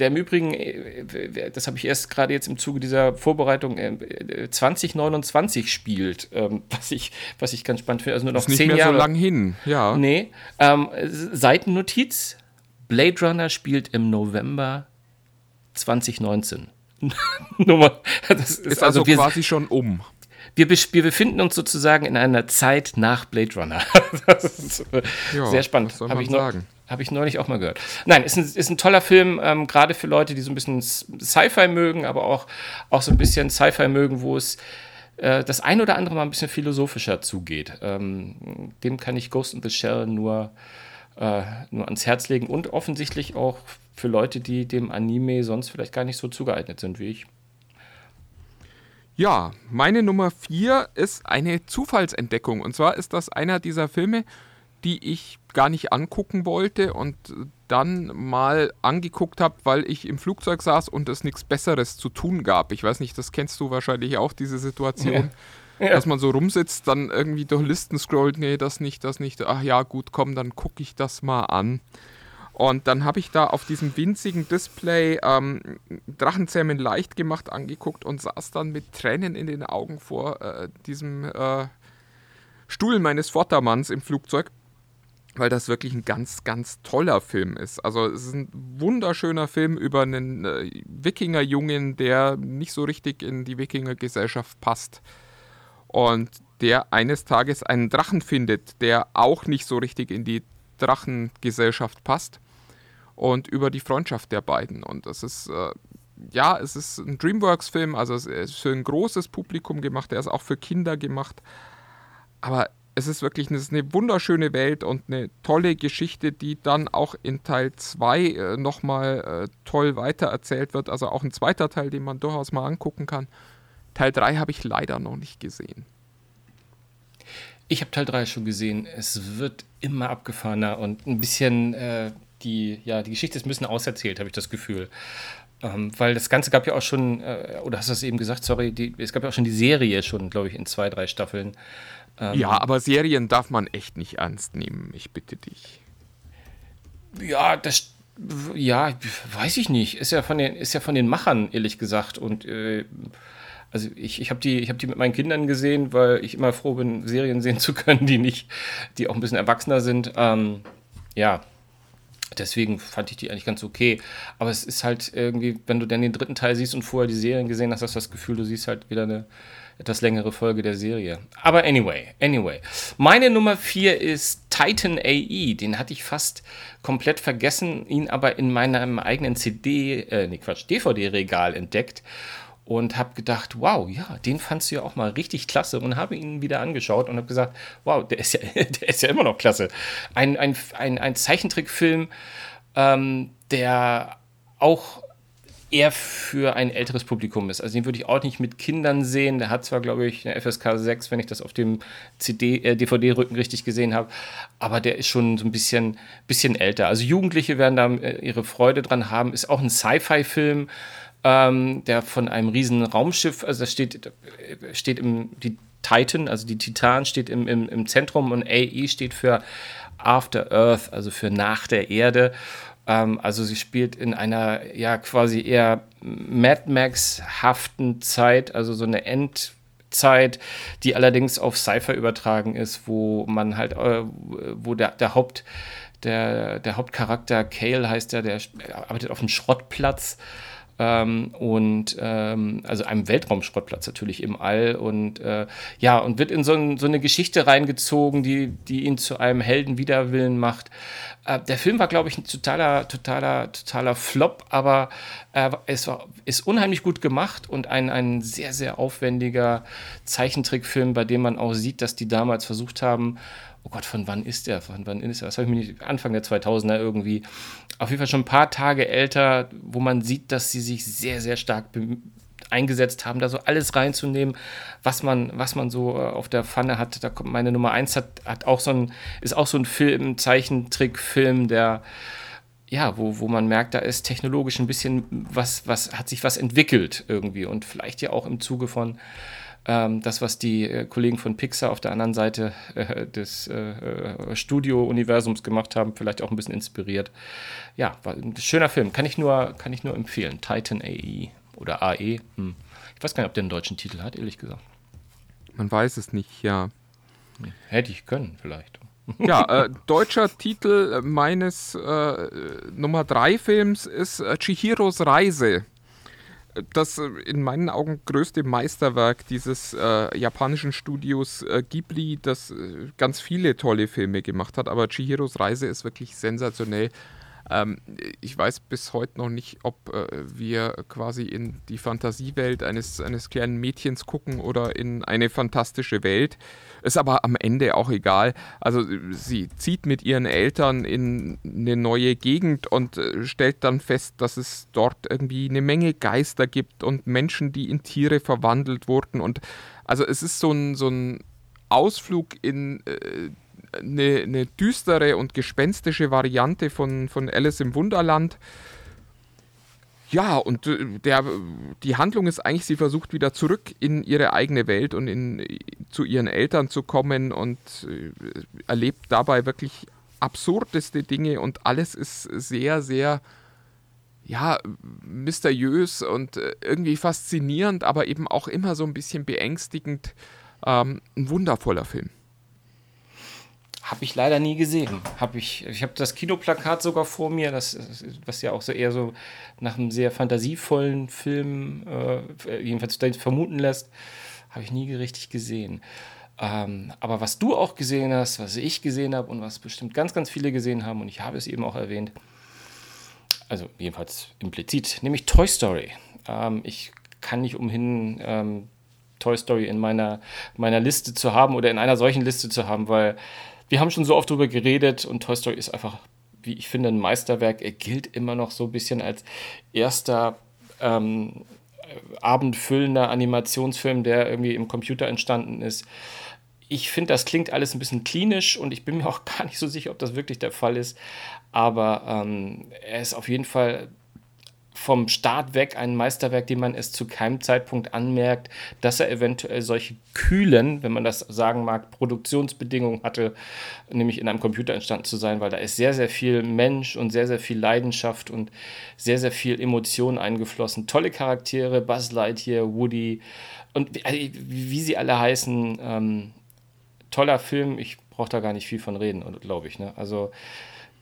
der im Übrigen, äh, das habe ich erst gerade jetzt im Zuge dieser Vorbereitung, 2029 äh, spielt, ähm, (laughs) was ich, was ich ganz spannend finde. Also nur noch ist nicht zehn mehr Jahre. so lang hin, ja. Nee. Ähm, Seitennotiz: Blade Runner spielt im November 2019. (laughs) Nummer, das ist, ist also, also quasi schon um wir, wir befinden uns sozusagen in einer Zeit nach Blade Runner. (laughs) das ist äh, ja, sehr spannend. Habe ich, noch, hab ich neulich auch mal gehört. Nein, ist ein, ist ein toller Film, ähm, gerade für Leute, die so ein bisschen Sci-Fi mögen, aber auch, auch so ein bisschen Sci-Fi mögen, wo es äh, das ein oder andere mal ein bisschen philosophischer zugeht. Ähm, dem kann ich Ghost in the Shell nur, äh, nur ans Herz legen und offensichtlich auch für Leute, die dem Anime sonst vielleicht gar nicht so zugeeignet sind wie ich. Ja, meine Nummer 4 ist eine Zufallsentdeckung. Und zwar ist das einer dieser Filme, die ich gar nicht angucken wollte und dann mal angeguckt habe, weil ich im Flugzeug saß und es nichts Besseres zu tun gab. Ich weiß nicht, das kennst du wahrscheinlich auch, diese Situation. Ja. Ja. Dass man so rumsitzt, dann irgendwie durch Listen scrollt, nee, das nicht, das nicht. Ach ja, gut, komm, dann gucke ich das mal an. Und dann habe ich da auf diesem winzigen Display ähm, Drachenzähmen leicht gemacht angeguckt und saß dann mit Tränen in den Augen vor äh, diesem äh, Stuhl meines Vordermanns im Flugzeug, weil das wirklich ein ganz, ganz toller Film ist. Also es ist ein wunderschöner Film über einen äh, Wikingerjungen, der nicht so richtig in die Wikingergesellschaft passt. Und der eines Tages einen Drachen findet, der auch nicht so richtig in die Drachengesellschaft passt und über die Freundschaft der beiden. Und das ist, äh, ja, es ist ein Dreamworks-Film, also es ist für ein großes Publikum gemacht, er ist auch für Kinder gemacht. Aber es ist wirklich eine, eine wunderschöne Welt und eine tolle Geschichte, die dann auch in Teil 2 äh, nochmal äh, toll weitererzählt wird. Also auch ein zweiter Teil, den man durchaus mal angucken kann. Teil 3 habe ich leider noch nicht gesehen. Ich habe Teil 3 schon gesehen. Es wird immer abgefahrener und ein bisschen äh, die, ja, die Geschichte ist ein bisschen auserzählt, habe ich das Gefühl. Ähm, weil das Ganze gab ja auch schon, äh, oder hast du es eben gesagt, sorry, die, es gab ja auch schon die Serie schon, glaube ich, in zwei, drei Staffeln. Ähm, ja, aber Serien darf man echt nicht ernst nehmen, ich bitte dich. Ja, das, ja, weiß ich nicht. Ist ja von den, ist ja von den Machern, ehrlich gesagt. Und äh, also ich, ich habe die, hab die mit meinen Kindern gesehen, weil ich immer froh bin, Serien sehen zu können, die nicht, die auch ein bisschen erwachsener sind. Ähm, ja, Deswegen fand ich die eigentlich ganz okay. Aber es ist halt irgendwie, wenn du dann den dritten Teil siehst und vorher die Serien gesehen hast, hast du das Gefühl, du siehst halt wieder eine etwas längere Folge der Serie. Aber anyway, anyway. Meine Nummer 4 ist Titan AE. Den hatte ich fast komplett vergessen, ihn aber in meinem eigenen CD, äh, nee, Quatsch, DVD-Regal entdeckt und habe gedacht, wow, ja, den fandst du ja auch mal richtig klasse und habe ihn wieder angeschaut und habe gesagt, wow, der ist ja, (laughs) der ist ja immer noch klasse. Ein, ein, ein, ein Zeichentrickfilm, ähm, der auch eher für ein älteres Publikum ist. Also den würde ich auch nicht mit Kindern sehen. Der hat zwar, glaube ich, eine FSK 6, wenn ich das auf dem CD, äh, DVD-Rücken richtig gesehen habe, aber der ist schon so ein bisschen, bisschen älter. Also Jugendliche werden da äh, ihre Freude dran haben. Ist auch ein Sci-Fi-Film, ähm, der von einem riesen Raumschiff, also das steht, steht im, die Titan, also die Titan steht im, im, im Zentrum und AE steht für After Earth, also für nach der Erde. Ähm, also sie spielt in einer ja quasi eher Mad Max-haften Zeit, also so eine Endzeit, die allerdings auf Cypher übertragen ist, wo man halt, äh, wo der, der Haupt, der, der Hauptcharakter Kale heißt der, der arbeitet auf einem Schrottplatz ähm, und ähm, also einem Weltraumschrottplatz natürlich im All und äh, ja und wird in so, ein, so, eine Geschichte reingezogen, die, die ihn zu einem Helden Widerwillen macht. Äh, der Film war, glaube ich, ein totaler, totaler, totaler Flop, aber äh, es war, ist unheimlich gut gemacht und ein, ein sehr, sehr aufwendiger Zeichentrickfilm, bei dem man auch sieht, dass die damals versucht haben, oh Gott, von wann ist der? Von wann ist der? Das habe ich mir nicht, Anfang der 2000er irgendwie. Auf jeden Fall schon ein paar Tage älter, wo man sieht, dass sie sich sehr, sehr stark eingesetzt haben, da so alles reinzunehmen, was man, was man so äh, auf der Pfanne hat. Da kommt meine Nummer 1 hat, hat auch so ein, ist auch so ein Film, Zeichentrickfilm, der ja, wo, wo man merkt, da ist technologisch ein bisschen was, was, hat sich was entwickelt irgendwie und vielleicht ja auch im Zuge von ähm, das, was die äh, Kollegen von Pixar auf der anderen Seite äh, des äh, äh, Studio-Universums gemacht haben, vielleicht auch ein bisschen inspiriert. Ja, war ein schöner Film, kann ich nur, kann ich nur empfehlen. Titan AE oder AE. Hm. Ich weiß gar nicht, ob der einen deutschen Titel hat, ehrlich gesagt. Man weiß es nicht, ja. Hätte ich können, vielleicht. (laughs) Ja, äh, deutscher Titel meines äh, Nummer 3 Films ist äh, Chihiros Reise das äh, in meinen Augen größte Meisterwerk dieses äh, japanischen Studios äh, Ghibli, das äh, ganz viele tolle Filme gemacht hat, aber Chihiros Reise ist wirklich sensationell. Ähm, ich weiß bis heute noch nicht, ob äh, wir quasi in die Fantasiewelt eines, eines kleinen Mädchens gucken oder in eine fantastische Welt. Ist aber am Ende auch egal. Also sie zieht mit ihren Eltern in eine neue Gegend und äh, stellt dann fest, dass es dort irgendwie eine Menge Geister gibt und Menschen, die in Tiere verwandelt wurden. Und also es ist so ein, so ein Ausflug in äh, eine, eine düstere und gespenstische Variante von, von Alice im Wunderland. Ja, und äh, der, die Handlung ist eigentlich, sie versucht wieder zurück in ihre eigene Welt und in, zu ihren Eltern zu kommen und äh, erlebt dabei wirklich absurdeste Dinge und alles ist sehr, sehr, ja, mysteriös und äh, irgendwie faszinierend, aber eben auch immer so ein bisschen beängstigend. Ähm, ein wundervoller Film. Habe ich leider nie gesehen. Hab ich ich habe das Kinoplakat sogar vor mir, das, was ja auch so eher so nach einem sehr fantasievollen Film äh, jedenfalls vermuten lässt. Habe ich nie richtig gesehen. Ähm, aber was du auch gesehen hast, was ich gesehen habe und was bestimmt ganz, ganz viele gesehen haben, und ich habe es eben auch erwähnt, also jedenfalls implizit, nämlich Toy Story. Ähm, ich kann nicht umhin, ähm, Toy Story in meiner, meiner Liste zu haben oder in einer solchen Liste zu haben, weil wir haben schon so oft darüber geredet und Toy Story ist einfach, wie ich finde, ein Meisterwerk. Er gilt immer noch so ein bisschen als erster ähm, abendfüllender Animationsfilm, der irgendwie im Computer entstanden ist. Ich finde, das klingt alles ein bisschen klinisch und ich bin mir auch (laughs) gar nicht so sicher, ob das wirklich der Fall ist. Aber ähm, er ist auf jeden Fall vom Start weg ein Meisterwerk, dem man es zu keinem Zeitpunkt anmerkt, dass er eventuell solche kühlen, wenn man das sagen mag, Produktionsbedingungen hatte, nämlich in einem Computer entstanden zu sein, weil da ist sehr, sehr viel Mensch und sehr, sehr viel Leidenschaft und sehr, sehr viel Emotion eingeflossen. Tolle Charaktere, Buzz Lightyear, Woody und also, wie sie alle heißen. Ähm, toller Film, ich brauche da gar nicht viel von reden, glaube ich. Ne? Also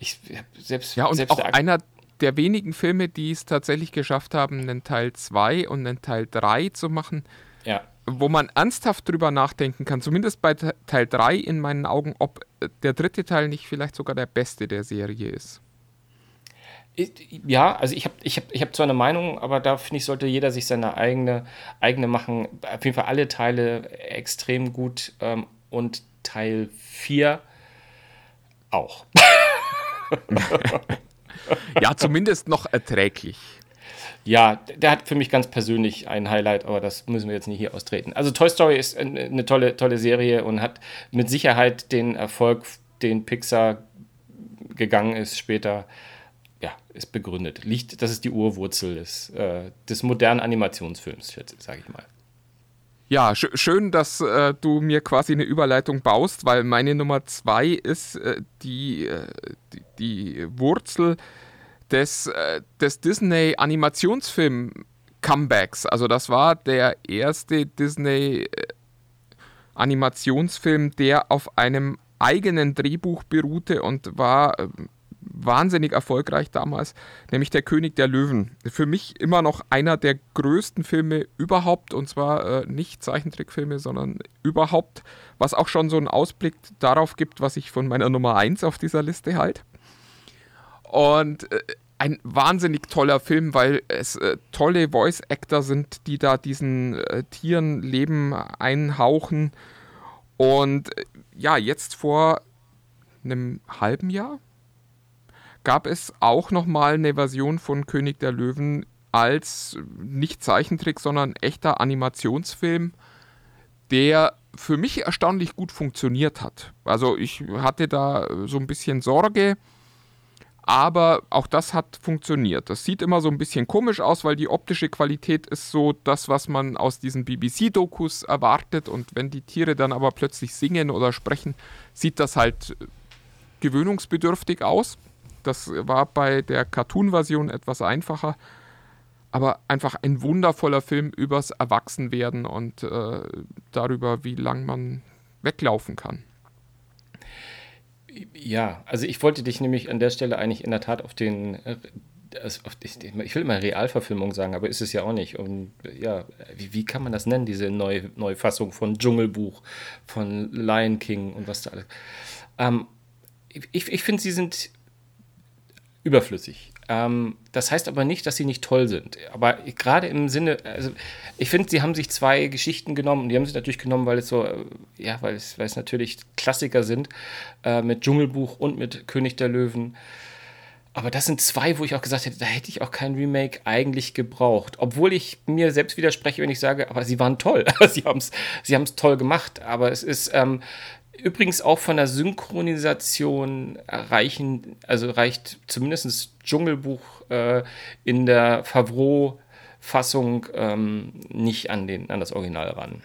ich selbst ja und selbst auch einer der wenigen Filme, die es tatsächlich geschafft haben, einen Teil 2 und einen Teil 3 zu machen, ja. wo man ernsthaft drüber nachdenken kann, zumindest bei Teil 3 in meinen Augen, ob äh, der dritte Teil nicht vielleicht sogar der beste der Serie ist. Ja, also ich habe ich hab, ich hab zwar eine Meinung, aber da finde ich, sollte jeder sich seine eigene, eigene machen. Auf jeden Fall alle Teile extrem gut ähm, und Teil 4 auch. (laughs) (laughs) (laughs) ja, zumindest noch erträglich. Ja, der hat für mich ganz persönlich ein Highlight, aber das müssen wir jetzt nicht hier austreten. Also Toy Story ist eine tolle, tolle Serie und hat mit Sicherheit den Erfolg, den Pixar gegangen ist später, ja, ist begründet. Liegt, das ist die Urwurzel des, äh, des modernen Animationsfilms, sage ich mal. Ja, sch schön, dass äh, du mir quasi eine Überleitung baust, weil meine Nummer zwei ist äh, die, äh, die, die, Wurzel des, äh, des Disney-Animationsfilm-Comebacks. Also das war der erste Disney-Animationsfilm, der auf einem eigenen Drehbuch beruhte und war ähm, wahnsinnig erfolgreich damals, nämlich Der König der Löwen. Für mich immer noch einer der größten Filme überhaupt und zwar äh, nicht Zeichentrickfilme, sondern überhaupt, was auch schon so einen Ausblick darauf gibt, was ich von meiner Nummer 1 auf dieser Liste halt. Und äh, ein wahnsinnig toller Film, weil es äh, tolle Voice-Actor sind, die da diesen äh, Tieren Leben einhauchen. Und äh, ja, jetzt vor einem halben Jahr, gab es auch nochmal eine Version von König der Löwen als nicht Zeichentrick, sondern echter Animationsfilm, der für mich erstaunlich gut funktioniert hat. Also ich hatte da so ein bisschen Sorge, aber auch das hat funktioniert. Das sieht immer so ein bisschen komisch aus, weil die optische Qualität ist so das, was man aus diesen BBC-Dokus erwartet. Und wenn die Tiere dann aber plötzlich singen oder sprechen, sieht das halt gewöhnungsbedürftig aus. Das war bei der Cartoon-Version etwas einfacher. Aber einfach ein wundervoller Film übers Erwachsenwerden und äh, darüber, wie lang man weglaufen kann. Ja, also ich wollte dich nämlich an der Stelle eigentlich in der Tat auf den, äh, ich will mal Realverfilmung sagen, aber ist es ja auch nicht. Und ja, wie, wie kann man das nennen, diese neue Neufassung von Dschungelbuch, von Lion King und was da alles. Ähm, ich ich finde, sie sind überflüssig. Ähm, das heißt aber nicht, dass sie nicht toll sind. Aber gerade im Sinne, also ich finde, sie haben sich zwei Geschichten genommen und die haben sie natürlich genommen, weil es so, äh, ja, weil es, weil es natürlich Klassiker sind äh, mit Dschungelbuch und mit König der Löwen. Aber das sind zwei, wo ich auch gesagt hätte, da hätte ich auch kein Remake eigentlich gebraucht. Obwohl ich mir selbst widerspreche, wenn ich sage, aber sie waren toll. (laughs) sie haben es sie toll gemacht. Aber es ist, ähm, Übrigens auch von der Synchronisation reichen, also reicht zumindest Dschungelbuch äh, in der Favreau-Fassung ähm, nicht an, den, an das Original ran.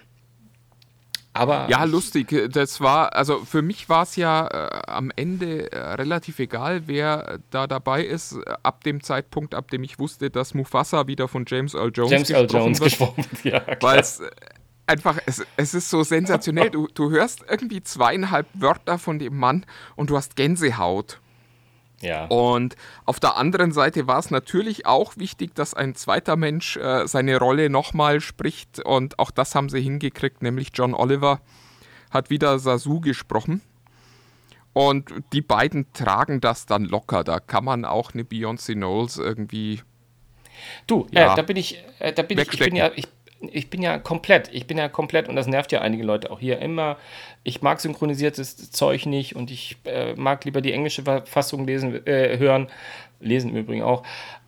Aber ja, lustig. Das war, also für mich war es ja äh, am Ende äh, relativ egal, wer da dabei ist, ab dem Zeitpunkt, ab dem ich wusste, dass Mufasa wieder von James Earl Jones James Earl Jones wird, gesprochen wird. (laughs) Ja, Weil es einfach, es, es ist so sensationell. Du, du hörst irgendwie zweieinhalb Wörter von dem Mann und du hast Gänsehaut. Ja. Und auf der anderen Seite war es natürlich auch wichtig, dass ein zweiter Mensch äh, seine Rolle nochmal spricht. Und auch das haben sie hingekriegt, nämlich John Oliver hat wieder Sasu gesprochen. Und die beiden tragen das dann locker. Da kann man auch eine Beyoncé Knowles irgendwie. Du, ja, äh, da bin ich, äh, da bin ich, ich bin ja, ich, ich bin ja komplett, ich bin ja komplett und das nervt ja einige Leute auch hier immer. Ich mag synchronisiertes Zeug nicht und ich äh, mag lieber die englische Fassung lesen, äh, hören, lesen im Übrigen auch.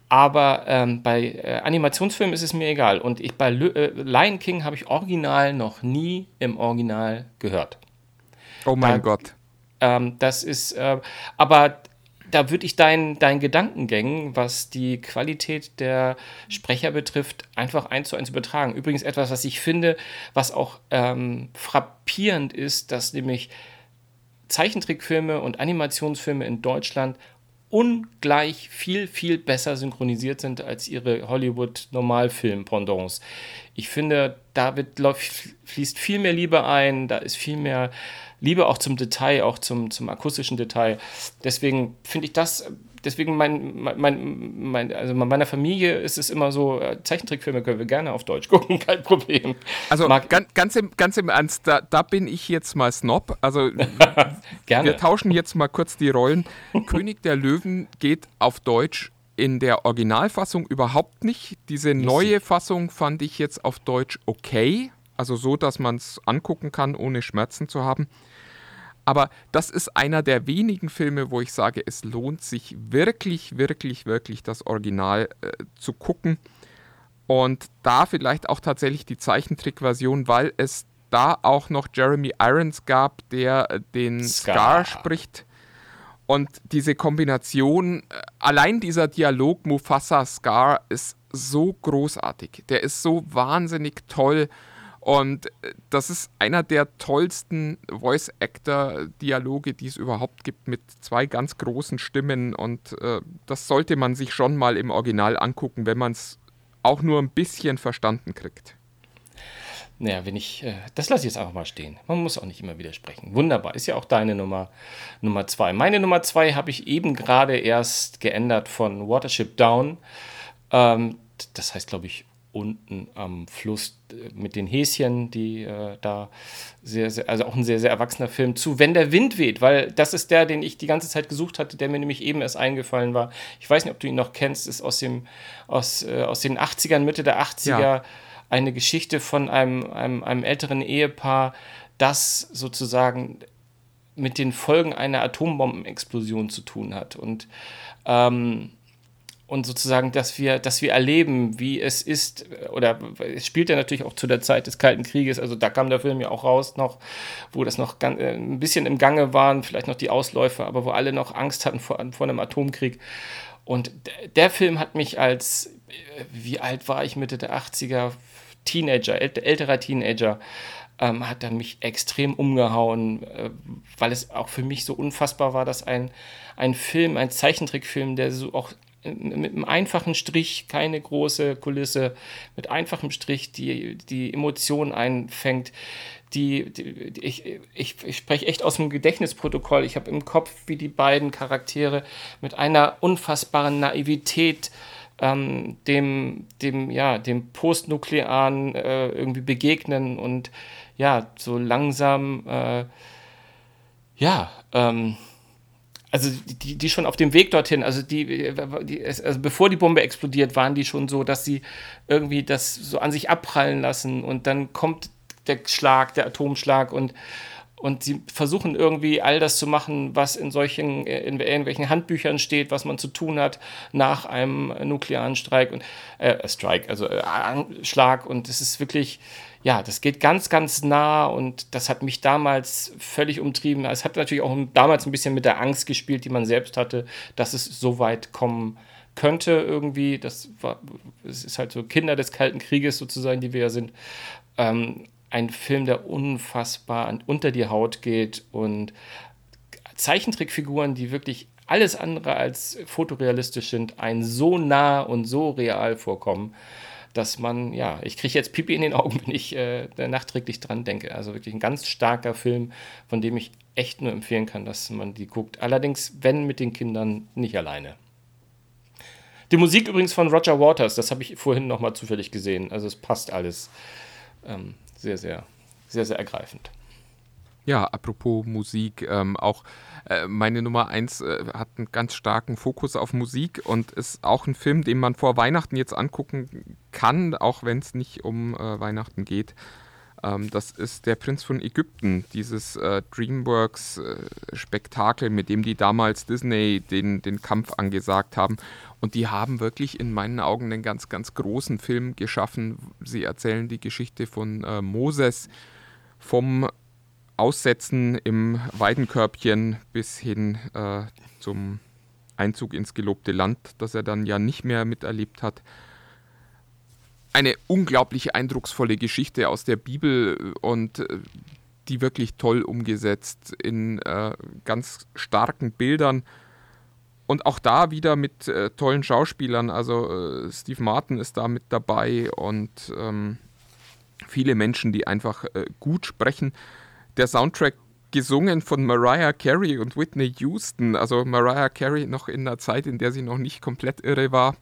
Aber ähm, bei äh, Animationsfilmen ist es mir egal. Und ich bei L äh, Lion King habe ich original noch nie im Original gehört. Oh mein da, Gott. Ähm, das ist, äh, aber da würde ich deinen dein Gedankengängen, was die Qualität der Sprecher betrifft, einfach eins zu eins übertragen. Übrigens etwas, was ich finde, was auch ähm, frappierend ist, dass nämlich Zeichentrickfilme und Animationsfilme in Deutschland ungleich viel, viel besser synchronisiert sind als ihre Hollywood-Normalfilm-Pendants. Ich finde, da fließt viel mehr Liebe ein, da ist viel mehr Liebe auch zum Detail, auch zum, zum akustischen Detail. Deswegen finde ich das, deswegen mein, mein, mein, also meiner Familie ist es immer so, äh, Zeichentrickfilme können wir gerne auf Deutsch (laughs) gucken, kein Problem. Also Mag ganz, ganz, im, ganz im Ernst, da, da bin ich jetzt mal Snob. Also (laughs) gerne. wir tauschen jetzt mal kurz die Rollen. (laughs) König der Löwen geht auf Deutsch in der Originalfassung überhaupt nicht. Diese neue Fassung fand ich jetzt auf Deutsch okay. Also so, dass man es angucken kann, ohne Schmerzen zu haben. Aber das ist einer der wenigen Filme, wo ich sage, es lohnt sich wirklich, wirklich, wirklich das Original äh, zu gucken. Und da vielleicht auch tatsächlich die Zeichentrickversion, weil es da auch noch Jeremy Irons gab, der äh, den Scar. Scar spricht. Und diese Kombination, äh, allein dieser Dialog Mufasa-Scar ist so großartig. Der ist so wahnsinnig toll. Und äh, das ist einer der tollsten Voice-Actor-Dialoge, die es überhaupt gibt, mit zwei ganz großen Stimmen. Und äh, das sollte man sich schon mal im Original angucken, wenn man es auch nur ein bisschen verstanden kriegt. Naja, wenn ich, äh, das lasse ich jetzt einfach mal stehen. Man muss auch nicht immer widersprechen. Wunderbar, ist ja auch deine Nummer, Nummer zwei. Meine Nummer zwei habe ich eben gerade erst geändert von Watership Down. Ähm, das heißt, glaube ich, unten am Fluss äh, mit den Häschen, die äh, da sehr, sehr, also auch ein sehr, sehr erwachsener Film zu Wenn der Wind weht, weil das ist der, den ich die ganze Zeit gesucht hatte, der mir nämlich eben erst eingefallen war. Ich weiß nicht, ob du ihn noch kennst, ist aus, dem, aus, äh, aus den 80ern, Mitte der 80er, ja. eine Geschichte von einem, einem, einem älteren Ehepaar, das sozusagen mit den Folgen einer Atombombenexplosion zu tun hat. Und ähm, und sozusagen, dass wir, dass wir erleben, wie es ist, oder es spielt ja natürlich auch zu der Zeit des Kalten Krieges, also da kam der Film ja auch raus noch, wo das noch äh, ein bisschen im Gange waren, vielleicht noch die Ausläufer, aber wo alle noch Angst hatten vor, vor einem Atomkrieg. Und der Film hat mich als, äh, wie alt war ich, Mitte der 80er, Teenager, älterer Teenager, ähm, hat dann mich extrem umgehauen, äh, weil es auch für mich so unfassbar war, dass ein, ein Film, ein Zeichentrickfilm, der so auch mit einem einfachen Strich, keine große Kulisse, mit einfachem Strich die, die Emotionen einfängt. Die, die, die ich, ich, ich spreche echt aus dem Gedächtnisprotokoll. Ich habe im Kopf, wie die beiden Charaktere mit einer unfassbaren Naivität ähm, dem, dem, ja, dem Postnuklearen äh, irgendwie begegnen und ja, so langsam, äh, ja, ähm, also die, die schon auf dem Weg dorthin, also die, die, also bevor die Bombe explodiert, waren die schon so, dass sie irgendwie das so an sich abprallen lassen und dann kommt der Schlag, der Atomschlag und und sie versuchen irgendwie all das zu machen, was in solchen, in irgendwelchen Handbüchern steht, was man zu tun hat nach einem nuklearen Streik und äh, Strike, also äh, Schlag. Und es ist wirklich, ja, das geht ganz, ganz nah und das hat mich damals völlig umtrieben. Es hat natürlich auch damals ein bisschen mit der Angst gespielt, die man selbst hatte, dass es so weit kommen könnte irgendwie. Das war, es ist halt so Kinder des Kalten Krieges sozusagen, die wir ja sind. Ähm, ein Film, der unfassbar unter die Haut geht und Zeichentrickfiguren, die wirklich alles andere als fotorealistisch sind, ein so nah und so real vorkommen dass man, ja, ich kriege jetzt Pipi in den Augen, (laughs) wenn ich äh, nachträglich dran denke. Also wirklich ein ganz starker Film, von dem ich echt nur empfehlen kann, dass man die guckt. Allerdings, wenn mit den Kindern, nicht alleine. Die Musik übrigens von Roger Waters, das habe ich vorhin nochmal zufällig gesehen. Also es passt alles ähm, sehr, sehr, sehr, sehr ergreifend. Ja, apropos Musik, ähm, auch äh, meine Nummer 1 äh, hat einen ganz starken Fokus auf Musik und ist auch ein Film, den man vor Weihnachten jetzt angucken kann, auch wenn es nicht um äh, Weihnachten geht. Ähm, das ist Der Prinz von Ägypten, dieses äh, Dreamworks-Spektakel, mit dem die damals Disney den, den Kampf angesagt haben. Und die haben wirklich in meinen Augen einen ganz, ganz großen Film geschaffen. Sie erzählen die Geschichte von äh, Moses vom Aussetzen im Weidenkörbchen bis hin äh, zum Einzug ins gelobte Land, das er dann ja nicht mehr miterlebt hat. Eine unglaublich eindrucksvolle Geschichte aus der Bibel und äh, die wirklich toll umgesetzt in äh, ganz starken Bildern. Und auch da wieder mit äh, tollen Schauspielern. Also äh, Steve Martin ist da mit dabei und ähm, viele Menschen, die einfach äh, gut sprechen der Soundtrack gesungen von Mariah Carey und Whitney Houston. Also Mariah Carey noch in einer Zeit, in der sie noch nicht komplett irre war.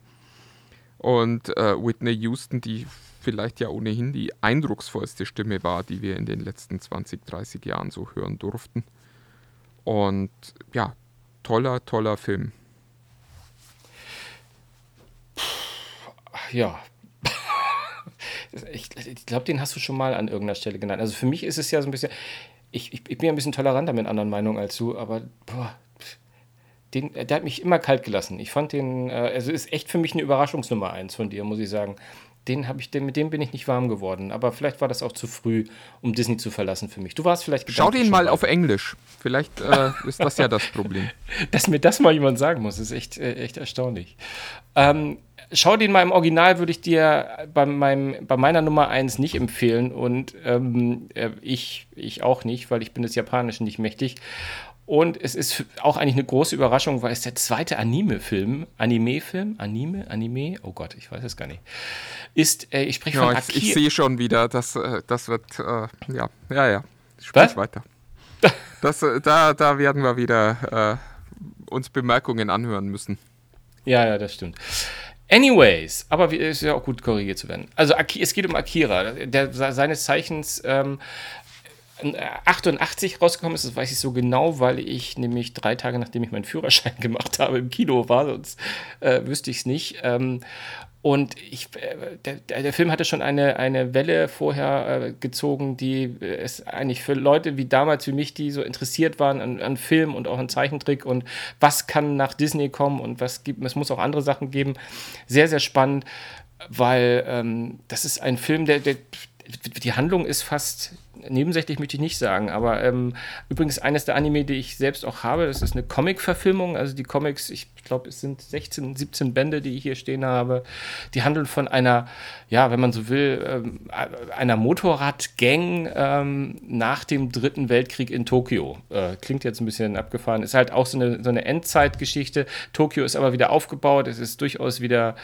Und äh, Whitney Houston, die vielleicht ja ohnehin die eindrucksvollste Stimme war, die wir in den letzten 20, 30 Jahren so hören durften. Und ja, toller, toller Film. Ja, ich, ich glaube, den hast du schon mal an irgendeiner Stelle genannt. Also für mich ist es ja so ein bisschen, ich, ich, ich bin ja ein bisschen toleranter mit anderen Meinungen als du, aber boah, den, der hat mich immer kalt gelassen. Ich fand den, äh, also ist echt für mich eine Überraschungsnummer eins von dir, muss ich sagen. Den habe ich, den, mit dem bin ich nicht warm geworden. Aber vielleicht war das auch zu früh, um Disney zu verlassen für mich. Du warst vielleicht. Schau den mal auf Englisch. Vielleicht äh, (laughs) ist das ja das Problem. Dass mir das mal jemand sagen muss, ist echt, äh, echt erstaunlich. Ähm, schau den mal im Original, würde ich dir bei, meinem, bei meiner Nummer 1 nicht empfehlen und ähm, äh, ich, ich auch nicht, weil ich bin des Japanischen nicht mächtig. Und es ist auch eigentlich eine große Überraschung, weil es der zweite Anime-Film, Anime-Film, Anime, Anime, oh Gott, ich weiß es gar nicht, ist, äh, ich spreche ja, von Akira. Ich, ich sehe schon wieder, das, äh, das wird, äh, ja, ja, ja, sprich Was? weiter. Das, äh, da, da werden wir wieder äh, uns Bemerkungen anhören müssen. Ja, ja, das stimmt. Anyways, aber es ist ja auch gut korrigiert zu werden. Also es geht um Akira, der seines Zeichens ähm, 88 rausgekommen ist, das weiß ich so genau, weil ich nämlich drei Tage nachdem ich meinen Führerschein (laughs) gemacht habe im Kino war, sonst äh, wüsste ich es nicht. Ähm, und ich, äh, der, der, Film hatte schon eine, eine Welle vorher äh, gezogen, die äh, es eigentlich für Leute wie damals wie mich, die so interessiert waren an, an Film und auch an Zeichentrick und was kann nach Disney kommen und was gibt, es muss auch andere Sachen geben, sehr, sehr spannend, weil ähm, das ist ein Film, der, der die Handlung ist fast nebensächlich möchte ich nicht sagen, aber ähm, übrigens eines der Anime, die ich selbst auch habe, das ist eine Comic-Verfilmung. Also die Comics, ich glaube, es sind 16, 17 Bände, die ich hier stehen habe. Die handeln von einer, ja, wenn man so will, ähm, einer Motorradgang ähm, nach dem Dritten Weltkrieg in Tokio. Äh, klingt jetzt ein bisschen abgefahren. Ist halt auch so eine, so eine Endzeitgeschichte. Tokio ist aber wieder aufgebaut. Es ist durchaus wieder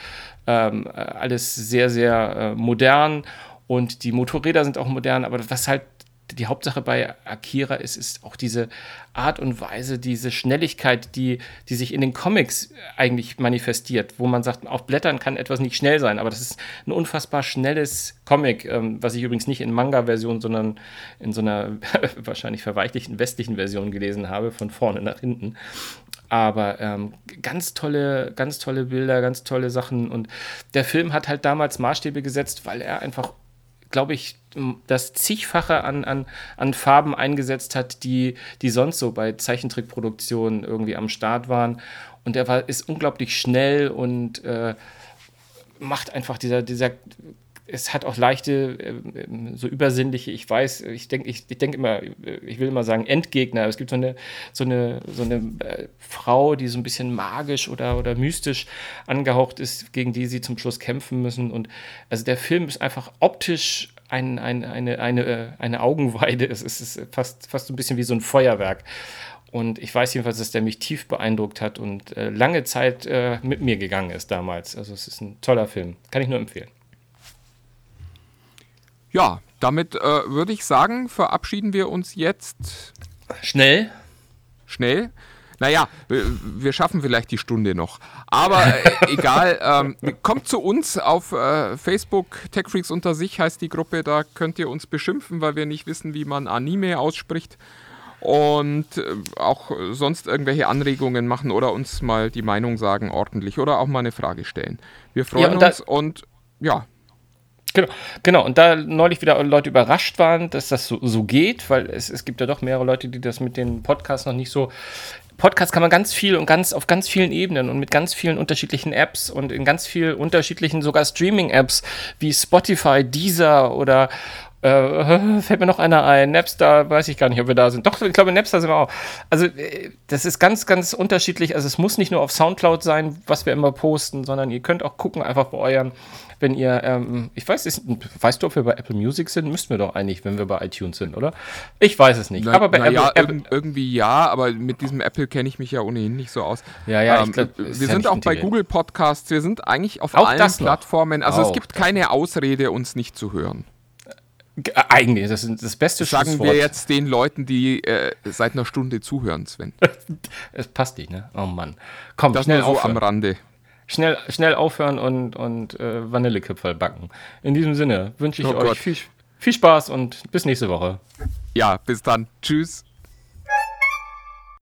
ähm, alles sehr, sehr äh, modern und die Motorräder sind auch modern, aber was halt die Hauptsache bei Akira ist, ist auch diese Art und Weise, diese Schnelligkeit, die, die sich in den Comics eigentlich manifestiert, wo man sagt, auf Blättern kann etwas nicht schnell sein, aber das ist ein unfassbar schnelles Comic, ähm, was ich übrigens nicht in Manga-Version, sondern in so einer (laughs) wahrscheinlich verweichlichten westlichen Version gelesen habe, von vorne nach hinten. Aber ähm, ganz tolle, ganz tolle Bilder, ganz tolle Sachen. Und der Film hat halt damals Maßstäbe gesetzt, weil er einfach glaube ich, das zigfache an, an, an Farben eingesetzt hat, die, die sonst so bei Zeichentrickproduktionen irgendwie am Start waren. Und er war, ist unglaublich schnell und äh, macht einfach dieser, dieser es hat auch leichte, äh, so übersinnliche, ich weiß, ich denke ich, ich denk immer, ich will immer sagen Endgegner. Es gibt so eine, so eine, so eine äh, Frau, die so ein bisschen magisch oder, oder mystisch angehaucht ist, gegen die sie zum Schluss kämpfen müssen. Und also der Film ist einfach optisch ein, ein, eine, eine, äh, eine Augenweide. Es ist fast, fast so ein bisschen wie so ein Feuerwerk. Und ich weiß jedenfalls, dass der mich tief beeindruckt hat und äh, lange Zeit äh, mit mir gegangen ist damals. Also es ist ein toller Film. Kann ich nur empfehlen. Ja, damit äh, würde ich sagen, verabschieden wir uns jetzt. Schnell. Schnell. Naja, wir, wir schaffen vielleicht die Stunde noch. Aber äh, (laughs) egal, ähm, kommt zu uns auf äh, Facebook, TechFreaks unter sich heißt die Gruppe, da könnt ihr uns beschimpfen, weil wir nicht wissen, wie man Anime ausspricht. Und äh, auch sonst irgendwelche Anregungen machen oder uns mal die Meinung sagen ordentlich oder auch mal eine Frage stellen. Wir freuen da- uns und ja, Genau, genau, und da neulich wieder Leute überrascht waren, dass das so, so geht, weil es, es gibt ja doch mehrere Leute, die das mit den Podcasts noch nicht so. Podcast kann man ganz viel und ganz auf ganz vielen Ebenen und mit ganz vielen unterschiedlichen Apps und in ganz vielen unterschiedlichen sogar Streaming-Apps wie Spotify, Deezer oder äh, (laughs) fällt mir noch einer ein. Napster, weiß ich gar nicht, ob wir da sind. Doch, ich glaube, Napster sind wir auch. Also, äh, das ist ganz, ganz unterschiedlich. Also, es muss nicht nur auf Soundcloud sein, was wir immer posten, sondern ihr könnt auch gucken, einfach bei euren, wenn ihr, ähm, ich weiß, ist, weißt du, ob wir bei Apple Music sind? Müssten wir doch eigentlich, wenn wir bei iTunes sind, oder? Ich weiß es nicht. Na, aber bei na ja, Apple, Apple, irg- irgendwie ja, aber mit diesem Apple kenne ich mich ja ohnehin nicht so aus. Ähm, Ja, ja, ich glaub, wir sind nicht auch bei. Google Podcasts, wir sind eigentlich auf Auch allen. Plattformen. Also es Auch gibt keine Ausrede, uns nicht zu hören. Äh, eigentlich, das ist das beste Das sagen wir jetzt den Leuten, die äh, seit einer Stunde zuhören, Sven. (laughs) Es passt nicht, ne? Oh Mann. Komm, Das schnell nur so aufhören. am Rande. Schnell, schnell aufhören und, und äh, Vanillekipferl backen. In diesem Sinne wünsche ich Oh euch Gott. viel, viel Spaß und bis nächste Woche. Ja, bis dann. Tschüss.